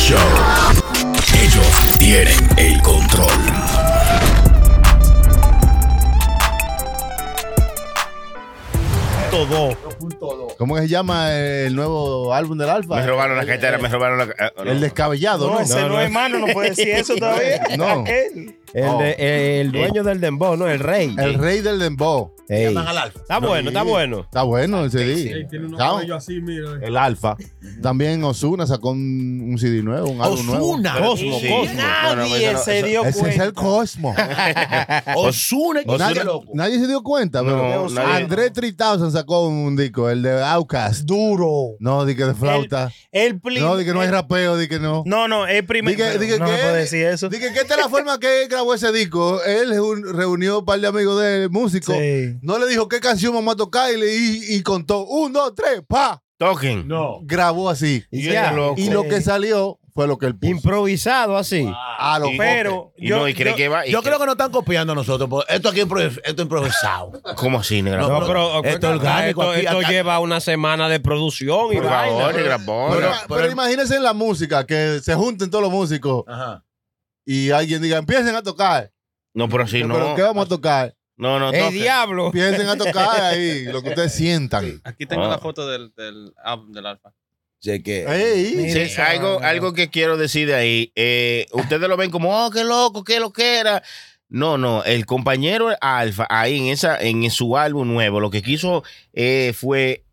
Show. Ellos tienen el control. Todo. ¿Cómo que se llama el nuevo álbum del Alfa? Me robaron la cartera, me robaron la. eh, no. El descabellado, ¿no? No, ese no, es mano, no puede decir eso todavía. No. Aquel. El, Oh. de- el dueño del dembow, ¿no? El rey. El rey del dembow. Ey. Llaman al alfa. Está bueno, está bueno. Está bueno el CD. Ey, tiene unos así, mira. El Alfa. También Osuna sacó un, un CD nuevo, un álbum nuevo. Osuna. Cosmo, Sí. Cosmo. Nadie eso se dio Ese es cuenta. el Cosmo. Osuna, Osuna- nadie, loco. nadie se dio cuenta, pero No, nadie. André 3000 sacó un disco, el de Outcast. Duro. No, di que de flauta. El plim- No, di que no hay el- rapeo, di que no. No, no, es primero. Di que, di que, no que me él- puede decir eso. di que, que esta es la forma que él grabó ese disco. Él reun- reunió un par de amigos de músicos. Sí. No le dijo qué canción vamos a tocar y, le, y, y contó un, dos, tres, pa. Toquen. No. Grabó así. Y Ya. ya, loco. Y lo que salió fue lo que él puso. Improvisado así. A lo Y- Pero yo, no, y cree yo- que va. y Yo creo que nos están copiando a nosotros. Esto aquí esto es improvisado. ¿Cómo así, negra? No, No, pero esto es orgánico esto, aquí, esto acá- lleva una semana de producción y Por vaina. favor, negra. Pero, Pero- pero imagínense en la música, que se junten todos los músicos Ajá. y alguien diga, empiecen a tocar. No, pero así no. ¿Pero qué vamos a tocar? No, no, ¡El diablo! Empiecen a tocar ahí, lo que ustedes sientan. Aquí tengo Ah. la foto del, del álbum del Alfa. Sé que. Ey, Sí, Esa algo, que quiero decir de ahí. eh, ustedes lo ven como, oh, qué loco, qué lo que era. No, no, el compañero Alfa, ahí en esa, en su álbum nuevo, lo que quiso eh, fue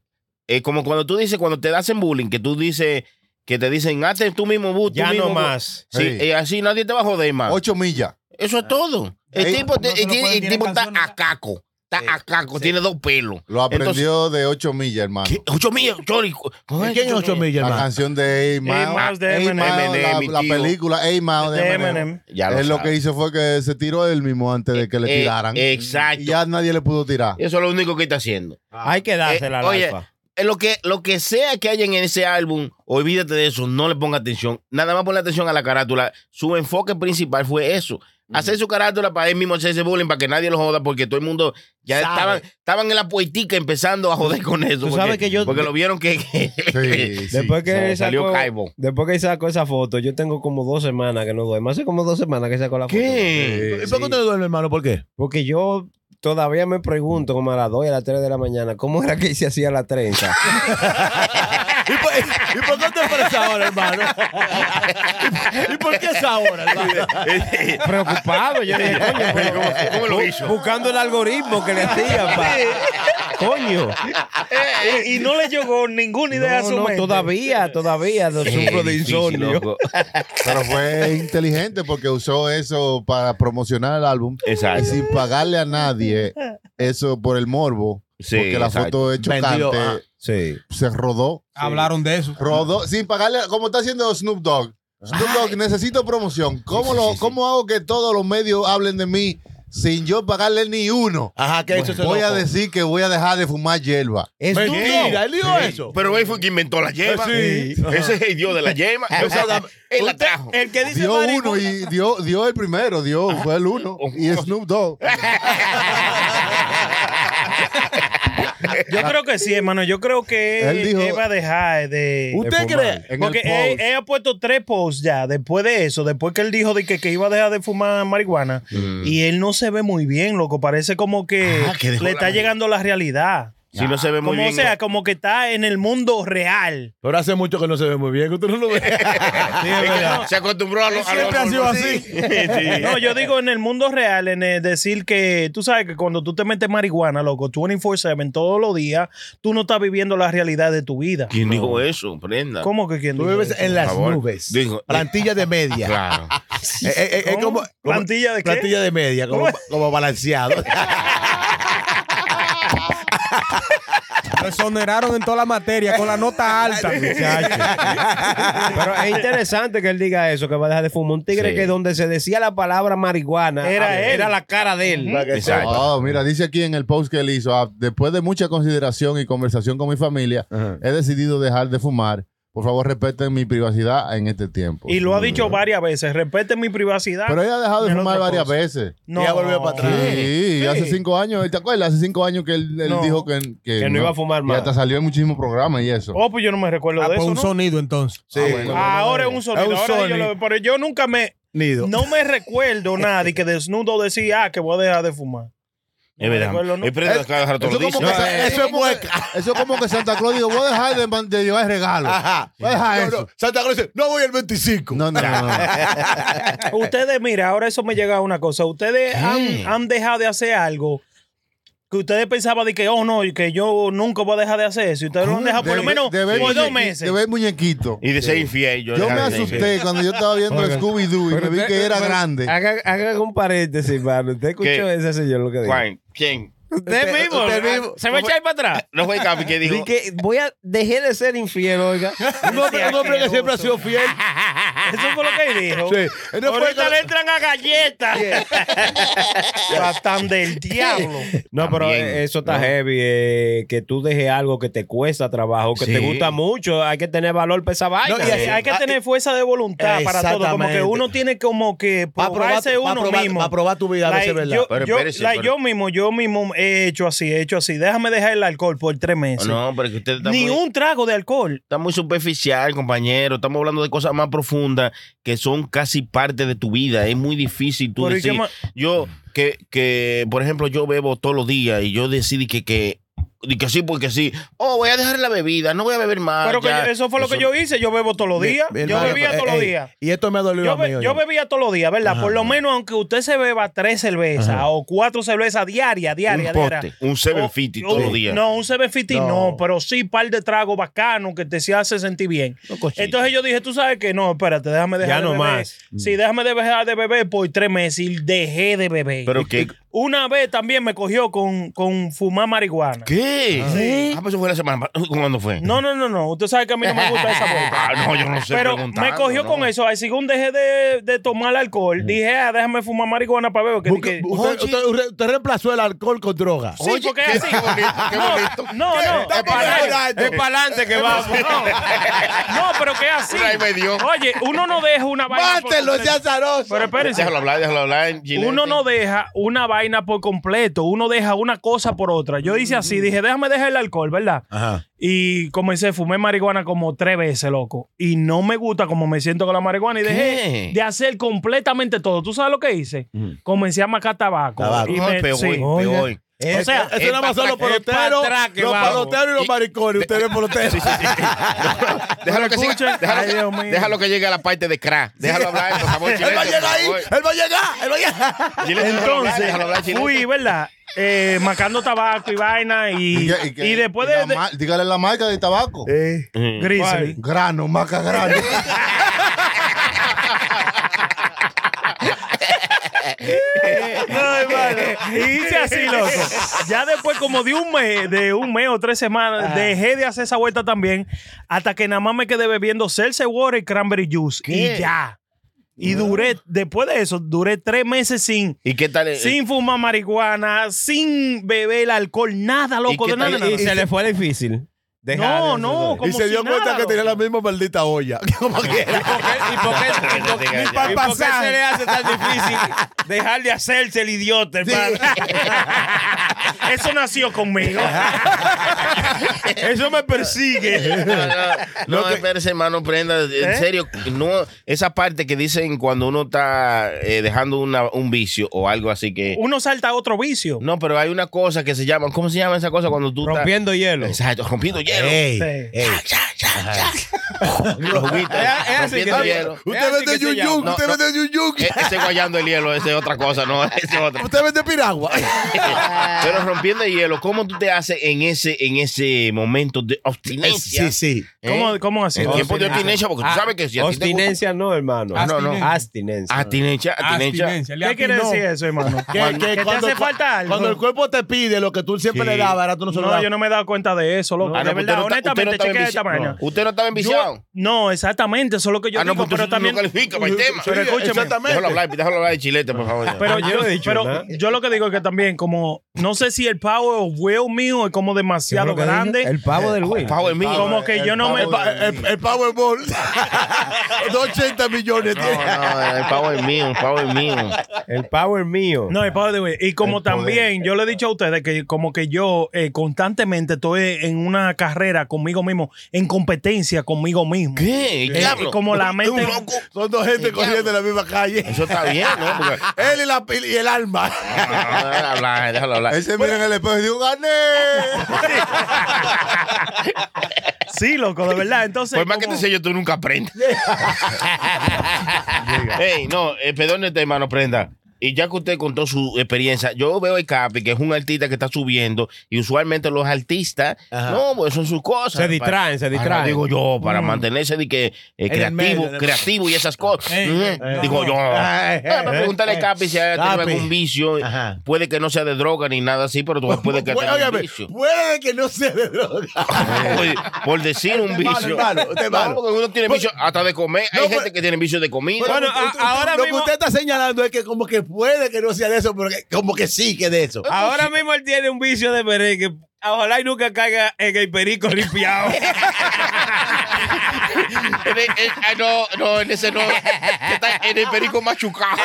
eh, como cuando tú dices, cuando te hacen bullying, que tú dices, que te dicen, hazte tú mismo, bu, tú Ya mismo, no bu". más. Sí, Sí. eh, así nadie te va a joder más. ocho millas. Eso es todo. El tipo, te- no se el, lo pueden el tirar tipo está a caco. Está a caco, tiene dos pelos. Lo aprendió de ocho millas, hermano. ¿Qué? Ocho millas, Chori. ¿Quién es 8 millas, La hermano? canción de A-Mouse. A-Mouse de Eminem. la, la película A-Mouse de Eminem. Eminem. Ya lo Él lo que hizo fue que se tiró él mismo antes de que le Eh, tiraran. exacto. Y ya nadie le pudo tirar. Eso es lo único que está haciendo. Hay que dársela Eh, al oye, alfa. Eh, Lo que, lo que sea que haya en ese álbum, olvídate de eso, no le ponga atención. Nada más ponle atención a la carátula. Su enfoque principal fue eso. Hacer su carátula para él mismo hacerse bullying, para que nadie lo joda, porque todo el mundo ya Sabe. estaban, estaban en la poetica empezando a joder con eso. Tú porque, sabes que yo- porque lo vieron que, que- Sí, sí. Después que se salió sacó, caibo. después que sacó esa foto, yo tengo como dos semanas que no duermo. Hace como dos semanas que sacó la foto. ¿Qué? ¿Y por qué usted no duerme, hermano? ¿Por qué? Porque yo todavía me pregunto, como a las 2 y a las 3 de la mañana, ¿cómo era que se hacía la trenza? ¿Y por, y por qué te parece ahora, hermano? ¿Y por qué es ahora, hermano? Preocupado. Yo dije, coño, pero ¿Cómo- cómo lo hizo? Buscando el algoritmo que le hacía, pa. Coño. Eh, y no le llegó ninguna idea a su no, mente. todavía, todavía no sufro de insomnio. loco. Pero fue inteligente porque usó eso para promocionar el álbum. Exacto. Y sin pagarle a nadie eso por el morbo. Sí, porque la exacto. foto es chocante. Vendió, ah. Sí. Se rodó. Hablaron de eso. Rodó. Sin pagarle, como está haciendo Snoop Dogg. Snoop Dogg, necesito promoción. ¿Cómo, lo, ¿Cómo hago que todos los medios hablen de mí sin yo pagarle ni uno? Ajá, ¿qué ha hecho ese Voy a decir que voy a dejar de fumar hierba. Es Mentira, él dijo eso. Pero él fue quien inventó la yema. Sí. Ese es el dios de la yema. O sea, él la trajo. El que dice Dio uno y dio, dio el primero, dio, fue el uno. Y Snoop Dogg. Yo creo que sí, hermano. Yo creo que Él dijo- él va a dejar de. ¿Usted de cree? En Porque él, él ha puesto tres posts ya después de eso, después que él dijo de que, que iba a dejar de fumar marihuana. Y él no se ve muy bien, loco. Parece como que, Ah, que le está llegando la realidad. Si no se ve muy Como, bien. o sea, como que está en el mundo real. Pero hace mucho que no se ve muy bien, que usted no lo ve. se acostumbró a lo, a lo- Siempre ha sido así. Sí. No, yo digo en el mundo real, en el decir que tú sabes que cuando tú te metes marihuana, loco, 24-7 todos los días, tú no estás viviendo la realidad de tu vida. ¿Quién dijo eso? Prenda. ¿Cómo que quién Tú dijo vives eso? en las nubes. Dijo- Plantilla de media. Claro. Eh, eh, eh, como, ¿Plantilla de qué? Plantilla de media, como, como balanceado. Lo exoneraron en toda la materia con la nota alta. Muchacho. Pero es interesante que él diga eso, que va a dejar de fumar. Un tigre Sí. que donde se decía la palabra marihuana Era él. era la cara de él. Exacto. Oh, mira, dice aquí en el post que él hizo, ah, después de mucha consideración y conversación con mi familia, he decidido dejar de fumar por favor respeten mi privacidad en este tiempo. Y lo ha dicho varias veces. Respeten mi privacidad. Pero ella ha dejado de fumar varias cosa. veces. No. Ella volvió para atrás. Sí, hace cinco años, ¿te acuerdas? Hace cinco años que él, él No. dijo que, que, Que no iba a fumar Y más. hasta salió en muchísimos programas y eso. Oh, pues yo no me recuerdo Ah, de pues eso. un ¿no? sonido entonces. Sí. Ahora es un sonido. Es un ahora yo Sony. lo- pero yo nunca me. Nido. No me recuerdo nada y que desnudo decía ah, que voy a dejar de fumar. Es me verdad. recuerdo, ¿no? Es verdad que va a dejar todo Eso es como que- mueca. eso es como que Santa Claus dijo, voy a dejar de, de llevar regalos. Ajá. Voy a dejar No, eso. no, Santa Cruz dice, no voy el 25. No, no, no. no. Ustedes, mira, ahora eso me llega a una cosa. Ustedes han, han dejado de hacer algo que ustedes pensaban de que, oh no, y que yo nunca voy a dejar de hacer eso. Y ustedes lo han dejado por lo menos de ver por dos meses. De ver muñequito. Y de ser infiel. Yo, Yo me asusté cuando yo estaba viendo. Scooby-Doo y me vi que era grande. Hagan, hagan un paréntesis, mano. ¿Usted escuchó ¿Qué? ese señor lo que dijo? ¿Quién? Usted mismo. usted mismo. Se me echa ahí para atrás. No fue Capi que dijo. Di que voy a dejar de ser infiel, oiga. Un hombre, un hombre que siempre ha sido fiel. Eso fue lo que dijo. Sí. Fue Ahorita le entran a galletas. Tratan del diablo. No, pero También, eh, eso está ¿no? heavy. eh, que tú dejes algo que te cuesta trabajo, que te Sí. gusta mucho. Hay que tener valor para esa vaina. No, y Hay, hay que tener fuerza de voluntad para todo. Como que uno tiene como que Va a probar, probarse va a uno probar- mismo. va a probar tu vida, a ver si Like, es verdad. yo, Pero yo- espérese, like, pero- yo mismo, yo mismo he hecho así, he hecho así. Déjame dejar el alcohol por tres meses. No, pero es que usted está Ni muy, un trago de alcohol. está muy superficial, compañero. Estamos hablando de cosas más profundas que son casi parte de tu vida. Es muy difícil tú Pero ¿y qué decir. Yo, que, que, por ejemplo, yo bebo todos los días y yo decidí que, que, y que sí, porque sí. Oh, voy a dejar la bebida, no voy a beber más. Pero que eso fue lo que yo hice. Yo bebo todos los días. Yo bebía eh, todos los eh, días. Y esto me ha dolido Yo, a mí. yo bebía todos los días, ¿verdad? Ajá. Por lo menos, aunque usted se beba tres cervezas o cuatro cervezas diarias, un diarias, diarias. poste, un 750 O- todos o- los días. No, un 750 No. no. pero sí un par de tragos bacanos que te se hace sentir bien. Entonces yo dije, tú sabes que no, espérate, déjame dejar Ya de no beber. más. Sí, déjame de dejar de beber por tres meses y dejé de beber. Pero que. Una vez también me cogió con, con fumar marihuana. ¿Qué? Sí. Ah, pues eso fue la semana. ¿Cuándo fue? No, no, no, no. Usted sabe que a mí no me gusta esa vuelta. Ah, no, yo no sé. Pero me cogió ¿no? con eso. Así según dejé de, de tomar alcohol, dije, ah, déjame fumar marihuana para ver. Que, Busque- que- usted, usted- usted- usted reemplazó el alcohol con droga. Sí, Oye, porque qué es así. bonito, qué no, bonito. no, no. Está es para mejorando. Es para adelante que vamos. No, pero que es así. Ahí me dio. Oye, uno no deja una vaina. por Mátelo, ese azaroso. Pero espérense. Déjalo hablar, déjalo hablar. Uno no deja una vaina por completo, uno deja una cosa por otra. Yo hice así, dije, déjame dejar el alcohol, ¿verdad? Ajá. Y comencé, fumé marihuana como tres veces, loco. Y no me gusta como me siento con la marihuana. Y ¿Qué? dejé de hacer completamente todo. ¿Tú sabes lo que hice? Comencé a macar tabaco. Tabaco. Y No, me- peor, sí. peor. O sea, eso nada más son los peloteros, los peloteros y los maricones. Ustedes peloteros. Déjalo que siga, escuchen. déjalo, Ay, Dios mío. déjalo que llegue a la parte de crack. Déjalo hablar, por favor, Él va a llegar ahí. Él va a llegar. Él va a llegar. Entonces, fui, ¿verdad? Eh, macando tabaco y vaina. Y, que- y, que- después la de. dígale la marca de tabaco. Mm. Grizzly. Grano, maca grano. No, hermano. Y hice así, loco. Ya después, como de un mes, de un mes o tres semanas, dejé de hacer esa vuelta también. Hasta que nada más me quedé bebiendo Celsius Water y Cranberry Juice. ¿Qué? Y ya. Y duré, después de eso, duré tres meses sin, ¿Y qué tal? sin fumar marihuana, sin beber alcohol, nada, loco, qué de nada, tal- nada. Y se le fue difícil. Dejar No, de- no, Y como se si dio cuenta nada, que tenía la misma maldita olla. Como que ¿Y por qué, y por qué- y por- y qué se le hace tan difícil dejar de hacerse el idiota, hermano? Eso nació conmigo. Eso me persigue. No, no, no espérese, hermano, prenda. En ¿Eh? serio, no, esa parte que dicen cuando uno está eh, dejando una- un vicio o algo así que. Uno salta a otro vicio. No, pero hay una cosa que se llama. ¿Cómo se llama esa cosa cuando tú estás- Rompiendo hielo. Exacto, rompiendo hielo. Ey, Sí. ey. Los. Es Usted vende yuyuk, usted vende yuyuk. E- Ese guayando el hielo, esa es otra cosa, no, ese es. Usted vende piragua. Pero rompiendo el hielo, ¿cómo tú te haces en ese, en ese momento de abstinencia? Sí, sí. ¿Eh? ¿Cómo, cómo así? En tiempo de abstinencia, porque tú Ah, sabes que si a Abstinencia no, hermano. Ah, no, no. Abstinencia. Abstinencia, ¿Qué quiere decir eso, hermano? Que, ¿Que que te hace falta algo? cuando el cuerpo te pide lo que tú siempre le dabas, ahora tú no se lo No, yo no me he dado cuenta de eso, loco. Ah, de pues verdad, honestamente, chequea vaina. no, Usted no estaba Yo demasiado. no, exactamente, eso es lo que yo ah, no, digo, pues pero tú también no califica para el tema. pero escúchame. Exactamente. Déjalo hablar, déjalo hablar de chilete, por favor. Pero, yo yo, no dicho pero yo lo que digo es que también, como, no sé si el power of will mío es como demasiado ¿Qué fue lo que grande. dije? El pavo del Wii. Power mío. Como que yo no me. pavo El, el- el Powerball. 280 millones. No, no, el power mío, el power mío. El power mío. No, el power de will. Y como El poder. también, yo le he dicho a ustedes que como que yo eh, constantemente estoy en una carrera conmigo mismo, en competencia conmigo mismo. ¿Qué? Eh, Diablo. como la mente- un loco. Son dos gente corriendo en la misma calle. Eso está bien, ¿no? Porque, Él y, la, y el alma. Ah, déjalo hablar, déjalo hablar. Él se mira en el espejo y dice, gané. Sí, loco, de verdad. Entonces, Por más que te sé yo, tú nunca aprendes. Ey, no, eh, perdón este hermano, prenda. Y ya que usted contó su experiencia, yo veo el Capi, que es un artista que está subiendo, y usualmente los artistas, Ajá. no, pues son sus cosas. Se distraen, se Para- distraen. digo yo, para mantenerse de que, eh, creativo, medio, creativo y esas cosas. Ey, Ujú. ey, digo no. yo. Ay, Ah, para eh, preguntarle eh, a Capi si ha tenido algún vicio. Ajá. Puede que no sea de droga ni nada así, pero tú puede que tenga un vicio. puede que no se de droga. Por, por decir un malo, vicio. hermano, usted es No, malo. porque uno tiene vicio hasta de comer. Hay pero- gente que tiene vicio de comida. Bueno, a- ahora lo que usted está señalando es que como que puede que no sea de eso, pero que- como que sí que de eso. Ahora mismo él tiene un vicio de merengue. Ojalá y nunca caiga en el perico limpiado. En el- en- ah, no, no, en ese no. está en el perico machucado.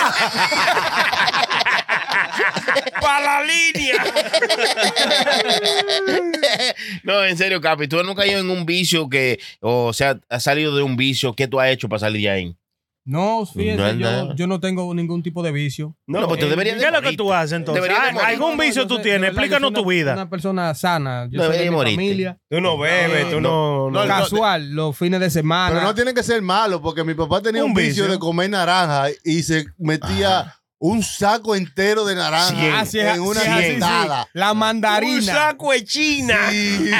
¡Para la línea! no, en serio, Capi, tú nunca has caído en un vicio que, o sea, has salido de un vicio. ¿Qué tú has hecho para salir de ahí? No, fíjese, No, yo, no. yo no tengo ningún tipo de vicio. No, pues tú deberías ¿Qué de es lo que tú haces entonces? Ah. ¿Algún vicio tú tienes? Explícanos tu vida. Una persona sana. Yo No, soy de mi familia. Tú no bebes, tú no. no, no- Casual, los fines de semana. Pero no tiene que ser malo, porque mi papá tenía Un un, vicio, vicio. de comer naranja y se metía un saco entero de naranja Cien. Así es, en una sí, así, sí. sentada. La mandarina. Un saco de China. Sí.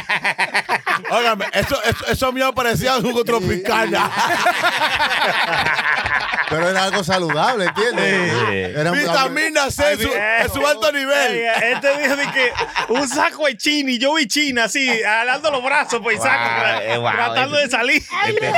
Óigame, eso, eso, eso mío parecía un jugo tropical. Pero era algo saludable, ¿entiendes? Era Vitamina C en su, su alto nivel. Este dijo de que un saco de china y yo vi china así, alando los brazos por el Wow, saco, tra- eh, wow, tratando eh. de salir.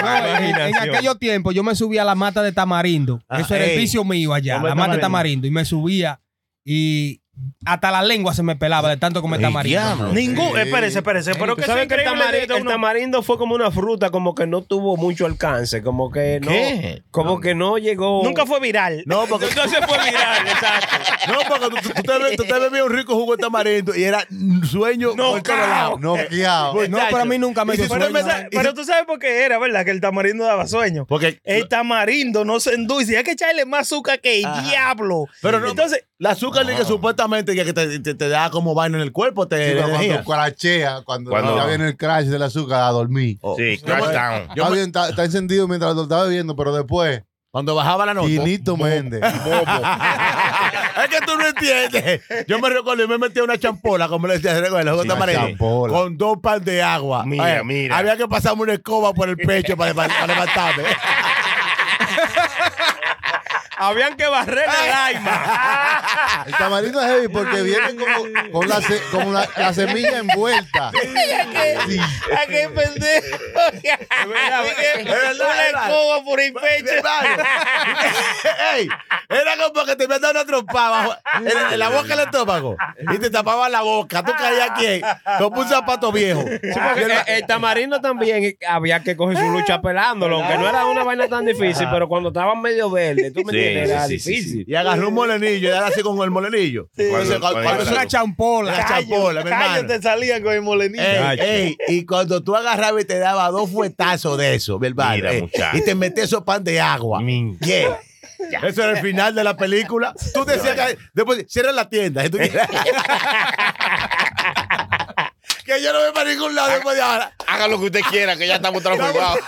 No, en, en aquellos tiempos yo me subía a la mata de tamarindo. Ah, Eso era ey. el vicio mío allá, la mata de tamarindo. Tamarindo. Y me subía y hasta la lengua se me pelaba de tanto comer tamarindo. Ningún, espérese, espérese, pero ¿Tú que sabes que el, tamari- el tamarindo fue como una fruta, como que no tuvo mucho alcance, como que no, ¿Qué? como que no llegó. nunca fue viral. No, porque, No se fue viral, exacto. no, porque tú, tú te, be- tú te bebías un rico jugo de tamarindo y era sueño por todos lados. Noqueado. No, pero a mí nunca me dio Pero, sueño. me- pero tú sabes por qué era, ¿verdad? Que el tamarindo daba sueño. Porque El tamarindo no se endulce. Hay que echarle más azúcar que el Ajá. diablo. Pero no- Entonces, la azúcar que supuestamente que te, te, te da como vaina en el cuerpo, te Sí, pero energía. cuando crachea, cuando, Cuando- ya viene el crash del azúcar a dormir. Oh. Sí, crash me- down. yo está me- bien, está, está encendido mientras lo estaba bebiendo, pero después, Cuando bajaba la nota. Quinito Méndez. es que tú no entiendes. Yo me recuerdo, yo me metí una champola, como le decía, recuerda, de Una champola. con dos pan de agua. Mira, Oye, mira. Había que pasarme una escoba por el pecho para, para- para levantarme. Habían que barrer el aima. el tamarindo es heavy porque viene como, con la, se- como la, la semilla envuelta. Sí. ¿a qué pendejo? verdad, es verdad. Una escoba por el pecho. Ey, era como que te me dado una trompa abajo, en, en la boca del estómago y te tapaba la boca. Tú caías aquí como un zapato viejo. Porque el, el tamarindo también había que coger su lucha pelándolo, aunque no era una vaina tan difícil, pero cuando estaban medio verde, tú me Sí, era sí, sí, sí, difícil. Y agarró un molenillo y era así con el molenillo. Entonces, Cuando- cuando- Es una champola. La champola, mi hermano. te salía con el molenillo. Ey, ey, y cuando tú agarrabas y te daba dos fuetazos de eso, mi hermano, Mira, eh, y te metías esos pan de agua. Eso era el final de la película. Tú decías que después cierra la tienda. que yo no voy para ningún lado después de ahora. Haga lo que usted quiera, que ya estamos transformados.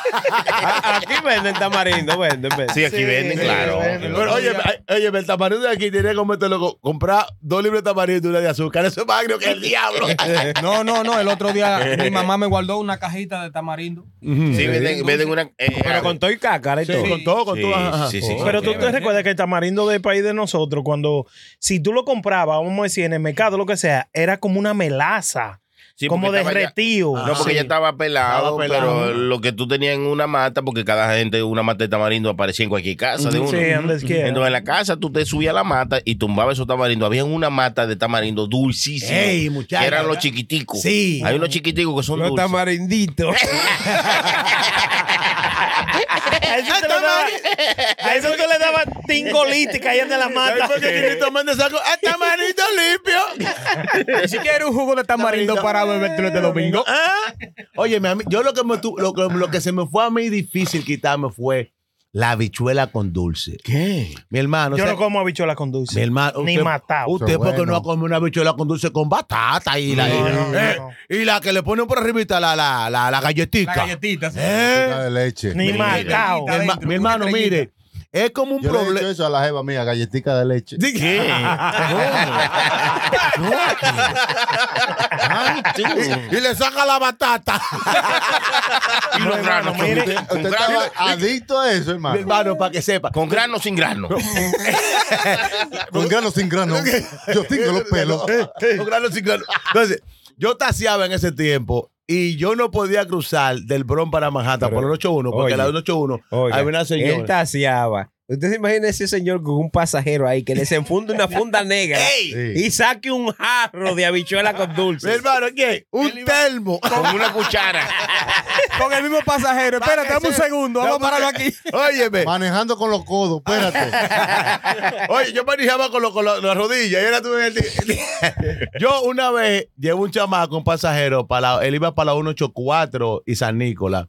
Aquí venden tamarindo, venden, venden. Sí, aquí Sí, venden, sí, claro. venden. Pero oye, oye, el tamarindo de aquí tiene que meterlo, co- comprar dos libros de tamarindo y una de azúcar. Eso es más agrio que el diablo. No, no, no. El otro día mi mamá me guardó una cajita de tamarindo. Sí, venden, venden una. eh, Pero con todo y cácara y Sí, todo. con todo, con Sí, todo. sí, sí. Pero tú te recuerdas que el tamarindo del país de nosotros, cuando si tú lo comprabas, vamos a decir, en el mercado, lo que sea, era como una melaza. Sí, como ya- derretido. No, porque Sí. ya estaba pelado, Estaba pelado. pero lo que tú tenías en una mata, porque cada gente, una mata de tamarindo aparecía en cualquier casa de uno. Sí. Entonces en la casa tú te subías a la mata y tumbabas esos tamarindos. Había una mata de tamarindo dulcísimo. Ey, muchacho, que eran los chiquiticos. Sí. Hay unos chiquiticos que son Los dulces. tamarinditos. A eso tú le dabas- tingolite cayendo en la mata. Porque Quinito Méndez sacó ¡Ah, tamarito limpio! Ni siquiera un jugo de tamarindo para bebértelo este domingo. ¿Ah? Oye, yo lo que, me tu- lo, que- lo que se me fue a mí difícil quitarme fue la habichuela con dulce. ¿Qué? Mi hermano. Yo o sea, no como habichuela con dulce. Mi hermano. Ni matado. Usted, Qué porque bueno. no come una habichuela con dulce con batata y la, No, y, no, eh, no. y la que le ponen por arribita la, la, la, la galletica. La galletita. sí. Eh, de leche. Ni marcado. mi, hermano, mire, es como un Yo le he problema. dicho eso a la jeva mía, galletica de leche. ¿Qué? y le saca la batata. Y los No, granos. hermano, mire, con- Usted con estaba granos- adicto a eso, mi hermano. hermano, para que sepa. Con grano sin grano. Con grano sin grano. Yo tengo los pelos. Con grano sin grano. Entonces, yo taseaba en ese tiempo y yo no podía cruzar del Bronx para Manhattan por el 81, porque oye, la 81 Oiga, había una Él señora. taseaba. Usted se imagina ese señor con un pasajero ahí que le desenfunda una funda negra y saque un jarro de habichuela con Mi dulce. hermano, ¿qué? Un termo. Con una cuchara. Con el mismo pasajero. Espérate, dame un segundo. Vamos a pararlo aquí. Óyeme. Manejando con los codos, espérate. Oye, yo manejaba con, lo- con lo- las rodillas. Y era tú en el yo una vez llevo un chamaco, un pasajero, para la- él iba para la 184 y San Nicolás,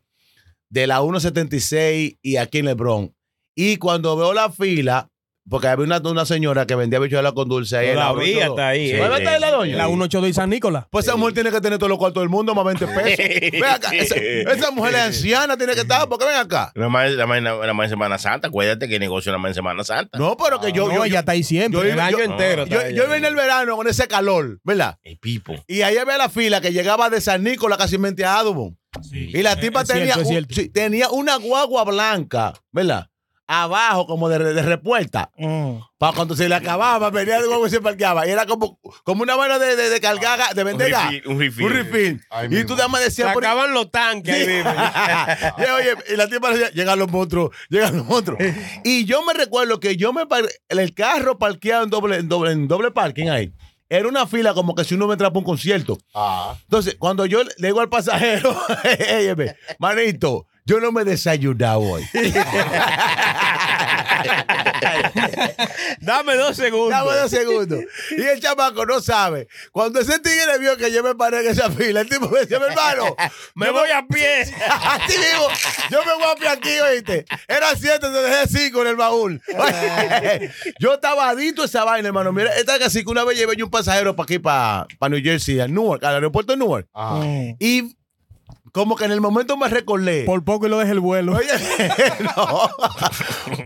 de la 176 y aquí en Lebrón. Y cuando veo la fila, porque había una, una señora que vendía bichuela con dulce ahí. en la Todavía 182. está ahí. ¿No eh. está ahí la doña? La 182 y San Nicolás. Pues esa mujer tiene que tener todos los cuartos del mundo, más 20 pesos. Ven acá, esa, esa mujer es anciana, tiene que estar, porque ven acá. Nada más, nada más- en Semana Santa. Acuérdate que negocio nada más en Semana Santa. No, pero que yo, no, yo, ella está ahí siempre. yo- El año yo- entero. yo, yo vine el verano con ese calor, ¿verdad? El pipo. Y ahí había la fila que llegaba de San Nicolás casi mente a Adubon. y la tipa es tenía, cierto, es un- cierto. sí, tenía una guagua blanca, ¿verdad? Abajo, como de, de repuesta. Mm. Para cuando se le acababa, venía de guagua y se parqueaba. Y era como, como una vaina de, de, de cargar, ga- de vender Un gas. refill, un refill. Y mismo. tú nada más Se decías... por- acaban los tanques ahí mismo. y, oye, y la tipa decía, llegan los monstruos, llegan los monstruos. Y yo me recuerdo que yo me par- el carro parqueado en doble, en doble, en doble parking ahí. Era una fila como que si uno me entra para un concierto. Ah. Entonces, cuando yo le digo al pasajero, "Éyeme, manito, yo no me he desayunado hoy. Dame dos segundos. Dame dos segundos. Y el chamaco no sabe. Cuando ese tigre vio que yo me paré en esa fila, el tipo me decía, mi hermano, Me voy a pie. Así mismo, yo me voy a pie aquí, oíste. Era siete, te dejé cinco en el baúl. Yo estaba adicto a esa vaina, hermano. Mira, esta casi que una vez llevé yo un pasajero para aquí, para, para New Jersey, a Newark, al aeropuerto de Newark. Ah. Y como que en el momento me recordé. Por poco y lo deja el vuelo. Oye, no.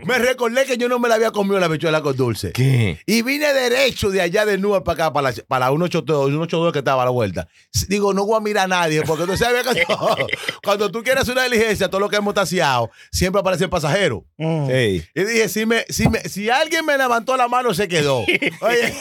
Me recordé que yo no me la había comido la bichuela con dulce. ¿Qué? Y vine derecho de allá de Newark para acá, para la, para la 182, 182 que estaba a la vuelta. Digo, no voy a mirar a nadie, porque tú sabes que cuando, cuando tú quieres una diligencia, todo lo que hemos taseado, siempre aparece el pasajero. Mm. Ey. Y dije, si, me, si, me, si alguien me levantó la mano, se quedó. Oye.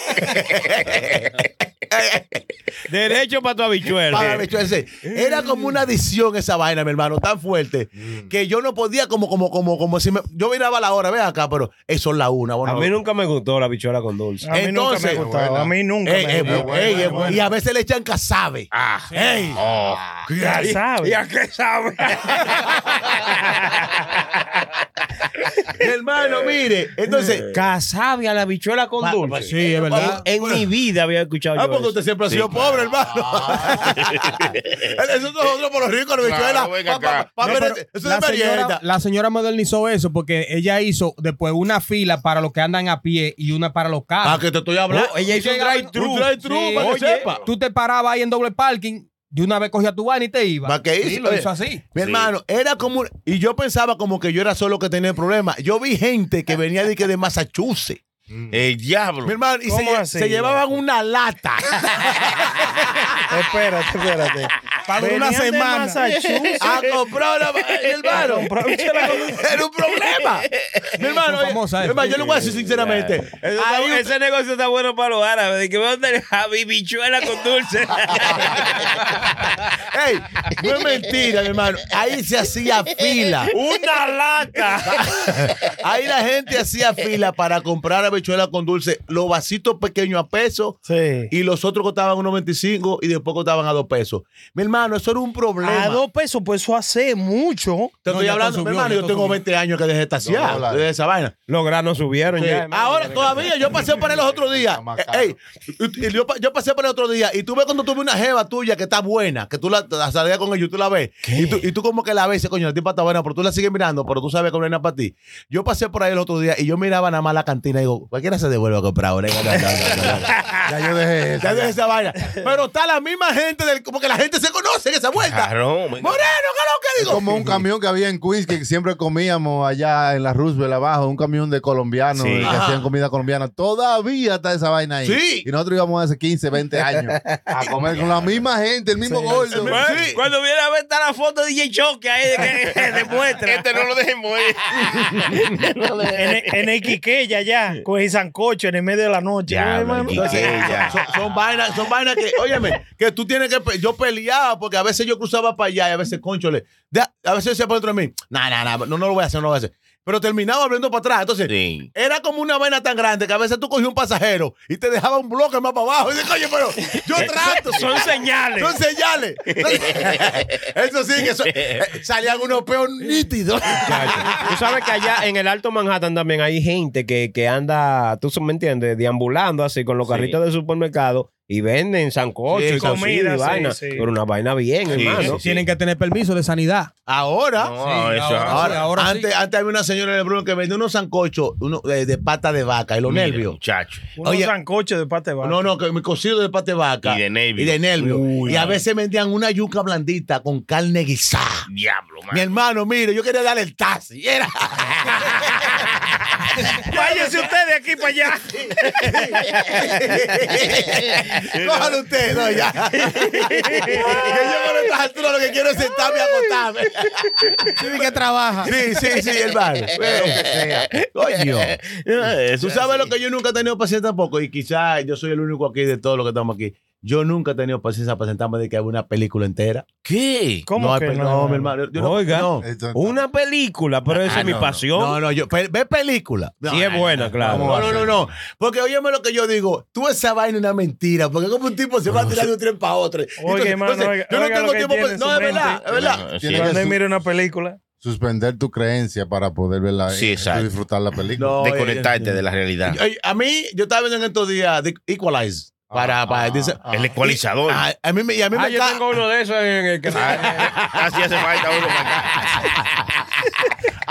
Derecho para tu habichuela. Para la bichuela, sí. Era como una adicción esa vaina, mi hermano, tan fuerte que yo no podía como, como, como, como si me, yo miraba la hora, ven acá, pero eso es la una. bueno, A mí nunca me gustó la habichuela con dulce. A mí nunca me Entonces- gustado. A mí nunca Ey, me ey, ey, y a veces le echan casabe. Ah. Ey. Oh. Ya sabes. ¿Y a qué sabe? Hermano, mire. Entonces. Casabe a la habichuela con Pa- dulce. Sí, es verdad. En mi vida había escuchado Ah, yo porque eso. usted siempre ha sido pobre, hermano. eso es nosotros por los ricos, la bichuela. Venga Pa- pa- acá. pa- No, Eso la, es señora, merienda. la señora modernizó eso porque ella hizo después una fila para los que andan a pie y una para los carros. Ah, que te estoy hablando. Ella hizo un Llegaba- drive-thru. Un drive-thru, Sí. para que Oye, sepa. Tú te parabas ahí en doble parking, de una vez cogía tu vaina y te iba. ¿Para qué Sí, hizo? lo Oye, hizo así. Mi hermano, era como. Y yo pensaba como que yo era solo que tenía el problema. Yo vi gente que venía de, que de Massachusetts. El diablo. Mi hermano, y se, ¿Cómo lle- así? se llevaban una lata. Espérate, espérate. Para una de semana. Massachusetts. A comprar una mi hermano. comprar habichuela con dulce. Era un problema. Mi hermano, mi hermano, yo le voy a decir sinceramente. Eso ahí ese negocio está bueno para los árabes. De que vamos a tener bichuela con dulce. Ey, no es mentira, mi hermano. Ahí se hacía fila. Una lata. Ahí la gente hacía fila para comprar habichuelas con dulce, los vasitos pequeños a peso Sí. y los otros costaban unos 25 y después costaban a dos pesos. Mi hermano, eso era un problema. A dos pesos, pues eso hace mucho. Te estoy hablando, mi hermano, yo tengo subió. 20 años que dejé de estaciar, de esa vaina. los granos subieron Sí. ya. hermano. Ahora, todavía, yo pasé por ahí los otros días. Ey, y- y yo, yo pasé por el otro día y tú ves cuando tú ves una jeva tuya que está buena, que tú la, la salías con ella y tú la ves. Y tú, y tú como que la ves, coño, la tipa está buena, pero tú la sigues mirando, pero tú sabes que no es nada para ti. Yo pasé por ahí el otro día y yo miraba nada más la cantina y digo, cualquiera se devuelve a comprar ahora. Ya, ya, ya, ya, yo dejé eso. Ya dejé esa vaina. Pero está la misma gente del. Porque la gente se conoce en esa vuelta. Claro. Moreno, ¿qué es lo que Es digo? como un camión que había en Queens que siempre comíamos allá en la Roosevelt abajo, un camión de colombianos Sí. que Ajá. hacían comida colombiana. Todavía está esa vaina ahí. Sí. Y nosotros íbamos hace 15, 20 años a comer con la misma gente, el mismo gordo. Sí. Cuando viene a ver está la foto de DJ Choque ahí de que demuestra. Este no lo dejemos ir. En, en el Quiqueya ya, con el sancocho en el medio de la noche. Son, son vainas, son vainas que, óyeme, que tú tienes que. Yo peleaba porque a veces yo cruzaba para allá y a veces, conchole. a veces decía por dentro de mí, no, no, no, no, no lo voy a hacer, no lo voy a hacer. Pero terminaba volviendo para atrás. Entonces, Sí. era como una vaina tan grande que a veces tú cogías un pasajero y te dejaba un bloque más para abajo. Y dices, coño, pero yo trato. Son señales. Son señales. Eso sí, que son- eh, salían unos peos nítidos. Tú sabes que allá en el Alto Manhattan también hay gente que, que anda, tú me entiendes, deambulando así con los Sí. carritos de supermercado y venden sancocho Sí, y comida, y vaina. sí. Pero una vaina bien, Sí, hermano. sí, Tienen que tener permiso de sanidad. Ahora. No, Sí, eso. ahora- Ahora, antes, antes había una señora en el Bruno que vendía unos sancochos uno, de, de pata de vaca y los Mira, nervios. Muchacho. Unos sancochos de pate baja. No, no, que mi cocido de pata de vaca. Y de nervio. Y de nervio. Uy, y a veces vendían una yuca blandita con carne guisada. Diablo, man. Mi hermano, mire, yo quería darle el taxi. Era. Váyase usted de aquí para allá. Cójalo usted, no, ya. que yo por estas alturas lo que quiero es sentarme y acostarme. Sí, que trabaja. Sí, sí, sí, hermano. Coño. Eso Tú es sabes así. lo que yo nunca he tenido paciencia tampoco, y quizás yo soy el único aquí de todos los que estamos aquí. Yo nunca he tenido paciencia para sentarme de que hay una película entera. ¿Qué? ¿Cómo no, que pe- no? no, mi hermano. yo no- Oiga. no. Una película, pero esa Ah, es mi no, no. pasión. No, no, yo, pe- ve película. Sí es buena, claro. ¿Cómo No, no, no, no. Porque óyeme lo que yo digo. Tú esa vaina es una mentira. Porque como un tipo se va a tirar de un tren para otro. Entonces, hermano, yo no oiga tengo tiempo para. No, es verdad, es verdad. Cuando mire una película. suspender tu creencia para poder verla Sí, y exacto. disfrutar la película. No, Desconectarte de la realidad. Oye, A mí, yo estaba viendo en estos días Equalize. Para, Ah, para, ah, dice- ah. El ecualizador. Ah, a mí me, y a mí Ah, me yo ca- tengo uno de esos en el que Así hace falta uno para acá.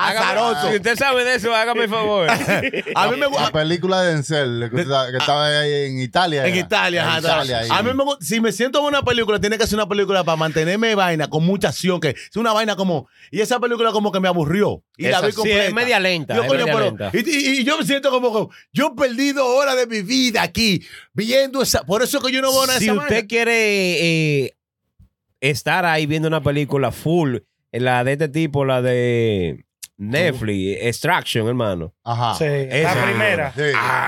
Azaroso. Si usted sabe de eso, hágame el favor. A mí me La película de Denzel, que, que estaba ahí en Italia. En. Italia, En ajá, Italia, ahí. A mí me gusta, si me siento en una película, tiene que ser una película para mantenerme vaina, con mucha acción, que es una vaina como, y esa película como que me aburrió. Y la vi sí, completa. es media lenta, Yo, es coño, media pero- lenta. Y, y- y yo me siento como, que yo he perdido horas de mi vida aquí, viendo esa, por eso que yo no veo nada si esa usted vaina. quiere eh, estar ahí viendo una película full, la de este tipo, la de Netflix, Extraction, hermano. Ajá. Sí, esa- la primera. Sí.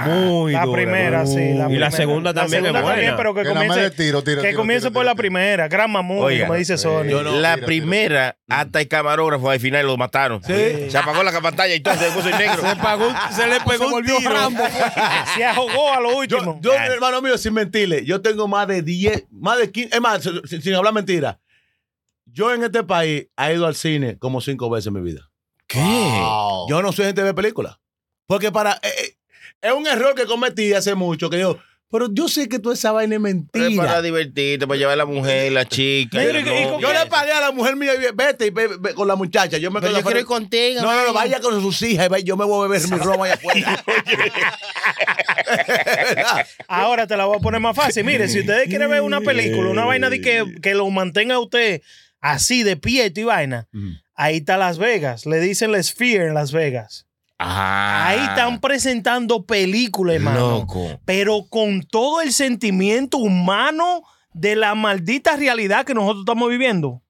Muy La dura, primera, sí. La y la segunda también la segunda es buena. también, pero que Que comience, tiro, tiro, que tiro, comience tiro, por tiro, la primera. Gran mamón, Oiga, como dice. Sony. Yo no- la primera, hasta el camarógrafo al final lo mataron. Sí. Se apagó la pantalla y todo se puso en negro. Se, pagó- se le pegó un volvió tiro. Rambo. Se ahogó a lo Yo, último. yo, hermano mío, sin mentirle, yo tengo más de 10, más de 15, es más, sin, sin hablar mentira. Yo en este país he ido al cine como cinco veces en mi vida. ¿Qué? Wow. Yo no soy gente de ver películas. Porque para. eh, eh, es un error que cometí hace mucho. Que digo, pero yo sé que toda esa vaina es Pero es para mentira. divertirte, para llevar a la mujer, la chica. Mira, y-. Yo le pagué a la mujer mía, vete y ve, ve con la muchacha. Yo me Pero quedo yo quiero ir contigo. No, no, no, vaya con sus hijas y ve- yo me voy a beber mi romo allá afuera. Ahora te la voy a poner más fácil. Mire, si ustedes quieren ver una película, una vaina de que, que lo mantenga a usted así de pie y vaina, ahí está Las Vegas. Le dicen la Sphere en Las Vegas. Ah. Ahí están presentando películas, hermano. Loco. Pero con todo el sentimiento humano de la maldita realidad que nosotros estamos viviendo.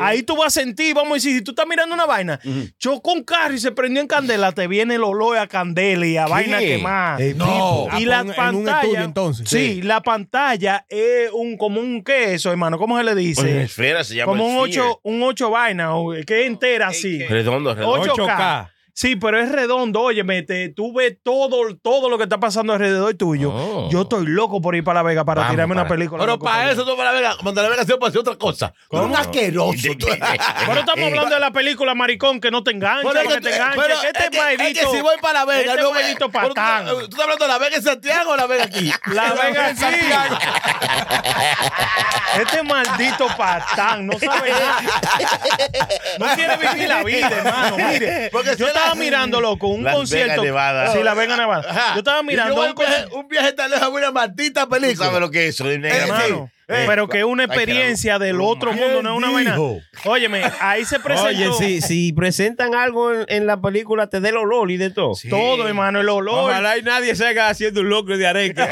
Ahí tú vas a sentir, vamos a decir, si tú estás mirando una vaina, chocó un carro y se prendió en candela, te viene el olor a candela y a vaina quemada. Ey, No. Y ah, la en- en un pantalla, estudio, entonces. sí, la pantalla es un como un queso, hermano, ¿cómo se le dice? Pues, esfera se llama como un Sphere. 8 un ocho vaina, o- que es entera así. Redondo, redondo. 8K. 8K. Sí, pero es redondo. Óyeme, te, tú ves todo, todo lo que está pasando alrededor tuyo. Oh. Yo estoy loco por ir para La Vega para Vamos tirarme una para- película. Pero para eso tú para la Vega, Monte la Vega se puede hacer otra cosa. Eres un asqueroso. Pero estamos hablando de la película Maricón que no te engancha, Pero que que- te engancha. pero este es que- es que maidito- si voy para la Vega, este no pero tú- patán. ¿Tú estás hablando de la Vega en Santiago o la Vega aquí? La Vega en. Santiago. Este maldito patán no sabe nada. No quiere vivir la vida, hermano. Mire, Porque yo si estaba mirando, loco, un Las concierto. Vegas, Nevada. Sí, la Vega Nevada. Ajá. Yo estaba mirando yo un viaje, un viaje tan lejos a una maldita ¿Tú película. sabes lo que es eso? Hermano, Eh, pero que es una experiencia del otro mundo, no es una vaina. Óyeme, ahí se presentó Oye, si, si presentan algo en, en la película, te dé el olor y de todo. todo, hermano, el olor. Ojalá y nadie se haga haciendo un locro de areque.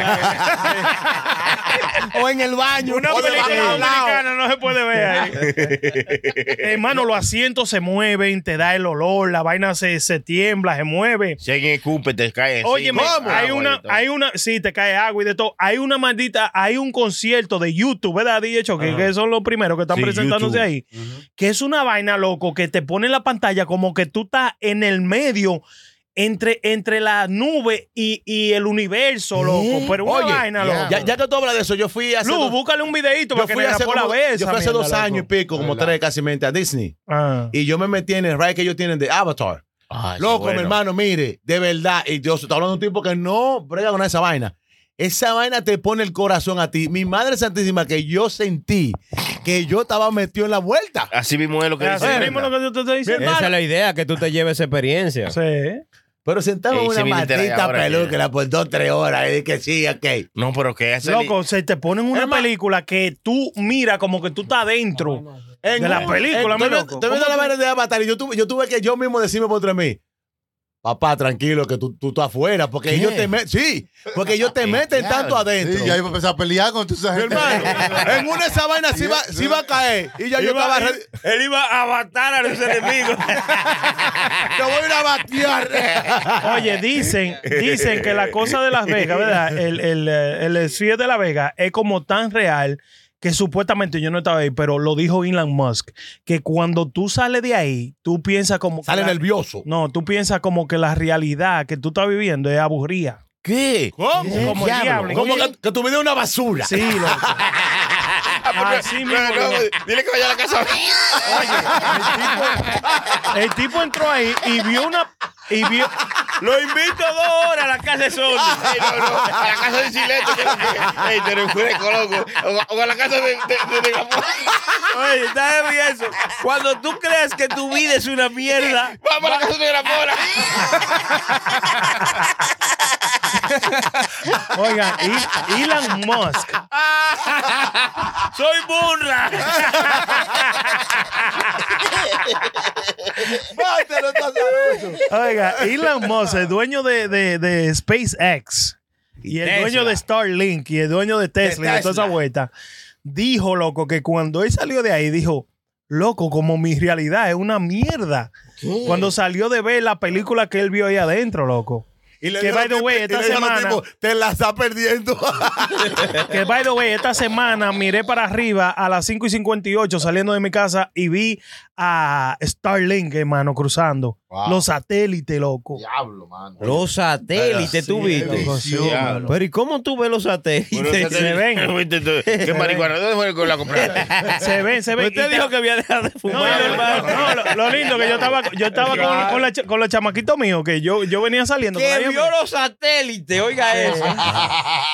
O en el baño. Una película dominicana no se puede ver ahí. Hermano, los asientos se mueven, te da el olor, la vaina se, se tiembla, se mueve. Si alguien escupe, te cae encima. Óyeme, ¿Cómo? hay Agua una, hay una, sí, te cae agua y de todo. Hay una maldita, hay un concierto de YouTube, ¿verdad? Dicho que, que son los primeros que están Sí, presentándose YouTube. ahí. Que es una vaina, loco, que te pone en la pantalla como que tú estás en el medio. Entre, entre la nube y, y el universo, loco. Pero una Oye, vaina, loco. Ya, ya que tú hablas de eso, yo fui hace Lu, dos, búscale un videito yo para que fui Negra hace, como- vea yo esa fui hace mierda, dos loco. años y pico, como tres casi mente a Disney. Ah. Y yo me metí en el ride que ellos tienen de Avatar. Ay, qué Loco, bueno. mi hermano, mire, de verdad, y yo estoy hablando de un tipo que no brega con esa vaina. Esa vaina te pone el corazón a ti. Mi madre santísima, que yo sentí que yo estaba metido en la vuelta. Así mismo es lo que Así dice. mismo lo que yo te estoy diciendo. Esa es la idea, que tú te lleves esa experiencia. Sí. Pero sentado en Ey, una maldita ahora, película por dos, tres horas. Y que sí, ok. No, pero que hace. Loco, se te ponen una Hermano. película que tú mira como que tú estás dentro En de la un- película, en- mi estoy loco. ¿Cómo la vaina de Avatar y yo tuve, yo tuve que yo mismo decirme por entre mí. Papá, tranquilo, que tú, tú estás afuera. Porque ellos te meten. Sí, porque ellos te meten tanto adentro. Sí, ya iba a empezar a pelear con tus Mi hermano, en una de esas vainas sí va, sí va a caer. Y ya yo Iba- estaba ready. él iba a matar a los enemigos. Te voy a ir a batear. Oye, dicen, dicen que la cosa de Las Vegas, ¿verdad? El, el, eh, el Sphere de Las Vegas es como tan real que supuestamente yo no estaba ahí, pero lo dijo Elon Musk, que cuando tú sales de ahí, tú piensas como... que Sale la- nervioso. No, tú piensas como que la realidad que tú estás viviendo es aburrida. ¿Qué? ¿Cómo? Como el diablo. Como que, que tu vida es una basura. Sí, loco. Así mismo. No, dile que vaya a la casa. El tipo entró ahí y vio una... Y vio... Lo invito dos horas a la casa de Sony. Ay, no, no, a la casa de Chileto. Ey, te eres fresco, loco. O, a la casa de, de, de, de. Oye, está bien eso. Cuando tú creas que tu vida es una mierda, Vamos a la casa de Gamboa. Oiga, y- Elon Musk. soy burra. Estás sabroso. Oiga, Elon Musk, el dueño de, de, de SpaceX y el Tesla. dueño de Starlink y el dueño de Tesla, y de toda esa vuelta, dijo, loco, que cuando él salió de ahí, dijo, loco, como mi realidad es una mierda. Cuando salió de ver la película que él vio ahí adentro, loco. Y le Que, by the way, esta semana- tipo, te la está perdiendo. Que, by the way, esta semana miré para arriba a las 5 y 58 saliendo de mi casa y vi a Starlink, hermano, cruzando. Wow. Los satélites, loco. Diablo, mano. Los satélites, tú viste. Pero ¿y cómo tú ves los satélites? Bueno, se ven. ¿Qué marihuana? ¿Dónde fue que la compraste? Se ven, se ven. Usted dijo que había dejado de No, fumar. no, lo, lo lindo que yo estaba, yo estaba con, con, la con los chamaquitos míos, que yo, yo venía saliendo. Que ellos. vio los satélites, oiga eso.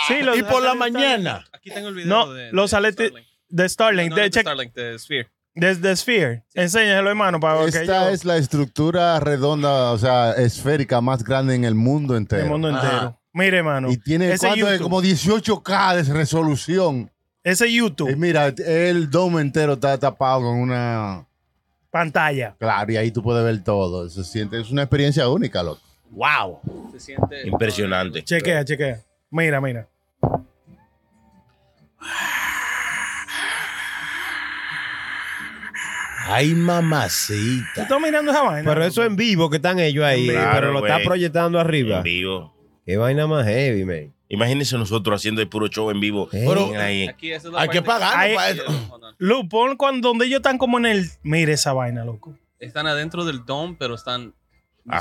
Sí, los y por la mañana. Aquí tengo el video No, de, los satélites Starlink. de Starlink. De, Starlink, de Sphere. De Sphere. Enséñalo, hermano, para que Esta yo- es la estructura redonda, o sea, esférica más grande en el mundo entero. el mundo Ajá. entero. Mire, hermano. Y tiene ¿cuánto es? Como 18K de resolución. Ese Y YouTube, mira, el dome entero está tapado con una. pantalla. Claro, y ahí tú puedes ver todo. Se siente, es una experiencia única, loco. Wow. Se siente Impresionante. Chequea, chequea. Mira, mira. Ay, ¿Tú mamacita. estás mirando esa vaina? Pero eso en vivo que están ellos ahí, Claro, pero lo está güey. proyectando arriba. En vivo. Qué vaina más heavy, man. Imagínense nosotros haciendo el puro show en vivo. Pero- Ahí. Aquí esa es la Hay que parte- pagar para eso. Lu, pon cuando donde ellos están como en el. Mire esa vaina, loco. Están adentro del dome, pero están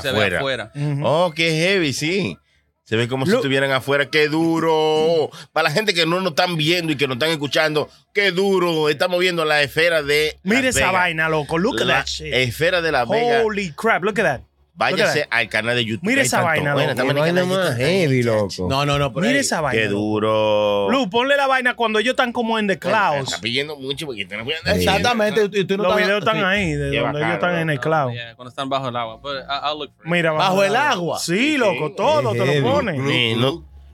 se ve Afuera. afuera. Ujú. Oh, qué heavy, sí. Se ve como si estuvieran afuera. Qué duro. Para la gente que no nos están viendo y que nos están escuchando, qué duro. Estamos viendo la esfera de. Mire esa vaina, loco. Look at La that shit. esfera de Las Vegas. Holy crap, look at that. Váyase al canal de YouTube. Mire esa están vaina, loco. estamos Qué en el vaina canal de más YouTube. heavy, loco. No, no, no. pero Mire ey, esa vaina. Qué duro. Lu, ponle la vaina cuando ellos están como en the Está clouds. pidiendo mucho porque tenemos Exactamente. Y tú no Los videos están sí. ahí, de donde bacano, ellos están en el cloud. Yeah, cuando están bajo el agua. But I- I'll look for it. Mira, Bajo el agua. Sí, loco, todo te lo ponen.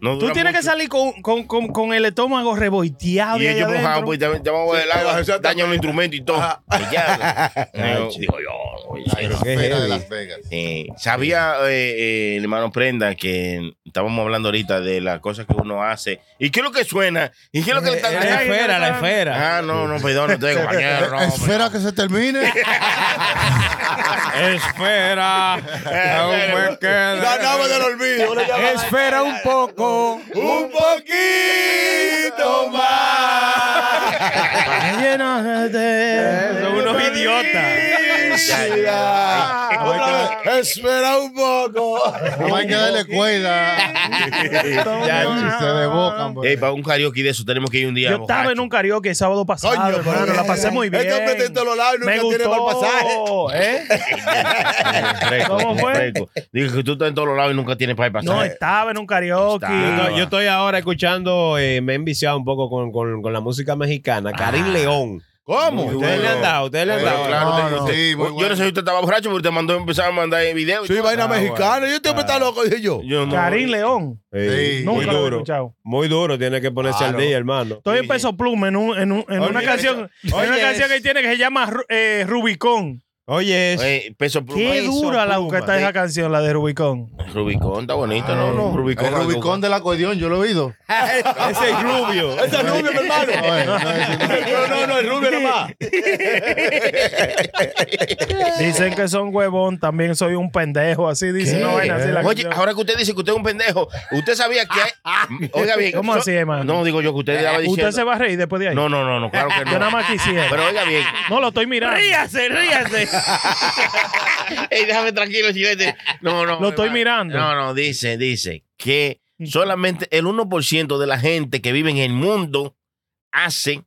Sí, no, no Tú tienes que mucho. salir con, con, con, con el estómago revolteado. Y ellos mojados, pues ya, ya vamos a ver el agua, exactamente. dañan los instrumentos y todo. Y ya, eh, digo yo, Ay, de. Las Vegas. eh, sabía eh, eh, el hermano Prenda que estábamos hablando ahorita de las cosas que uno hace y qué es lo que suena y qué es lo que le están La Ay, esfera, la ay, esfera. Ah, no, no, perdón, estoy compañero. No, Espera que se termine. Espera. Aún me queda. Ganamos del olvido. Espera un poco. Un poquito más. Son unos idiotas. Espera un poco. No hay que darle cuerda. Se desbocan. pues. Ey, para un karaoke de eso tenemos que ir un día. Yo estaba en un karaoke el sábado pasado, Coño, hermano, pero- la pasé muy bien. Este hombre está en todos los lados y Me nunca tiene mal gustó, ¿eh? ¿Cómo fue? Digo que tú estás en todos los lados y nunca tienes para ir pasar. No, estaba en un karaoke. Estaba. Yo estoy, yo estoy ahora escuchando, eh, me he enviciado un poco con, con- con la música mexicana. Karim León. ¿Cómo? Muy Ustedes le han dado, ustedes le han dado. claro, no, no. Sí, muy yo bueno. no sé si usted estaba borracho porque te mandó empezar a mandar videos. Sí, vaina Ah, mexicana. Yo este hombre está loco, dije yo. Yo no. Karim León. Sí, Sí. muy Nunca lo he duro. escuchado. Muy duro, tiene que ponerse Claro. al día, hermano. Estoy en peso pluma en, un- en, un- en una Oye, canción, en una canción que tiene que se llama eh, Rubicón. Oye, es- Oye, peso pluma. Qué Peso dura la Pluma. que está esa canción, la de Rubicón. Rubicón está bonito, ¿no? no Rubicón. El Rubicón del acordeón, yo lo he oído. ese es rubio. Ese es rubio, mi hermano. No, no. No, no, no, es rubio nomás. Dicen que son huevón, también soy un pendejo, así dice una vaina así la Oye, canción. ahora que usted dice que usted es un pendejo, usted sabía que hay... Oiga bien. ¿Cómo so- así, hermano? No, digo yo que usted estaba diciendo... ¿Usted se va a reír después de ahí? No, no, no, no, claro que no. Yo nada más quisiera. Pero oiga bien. No, lo estoy mirando. Ríase, ríase. Ey, déjame tranquilo, chilete. No, no. Lo estoy mirando. No, no, dice, dice que solamente el 1% de la gente que vive en el mundo hace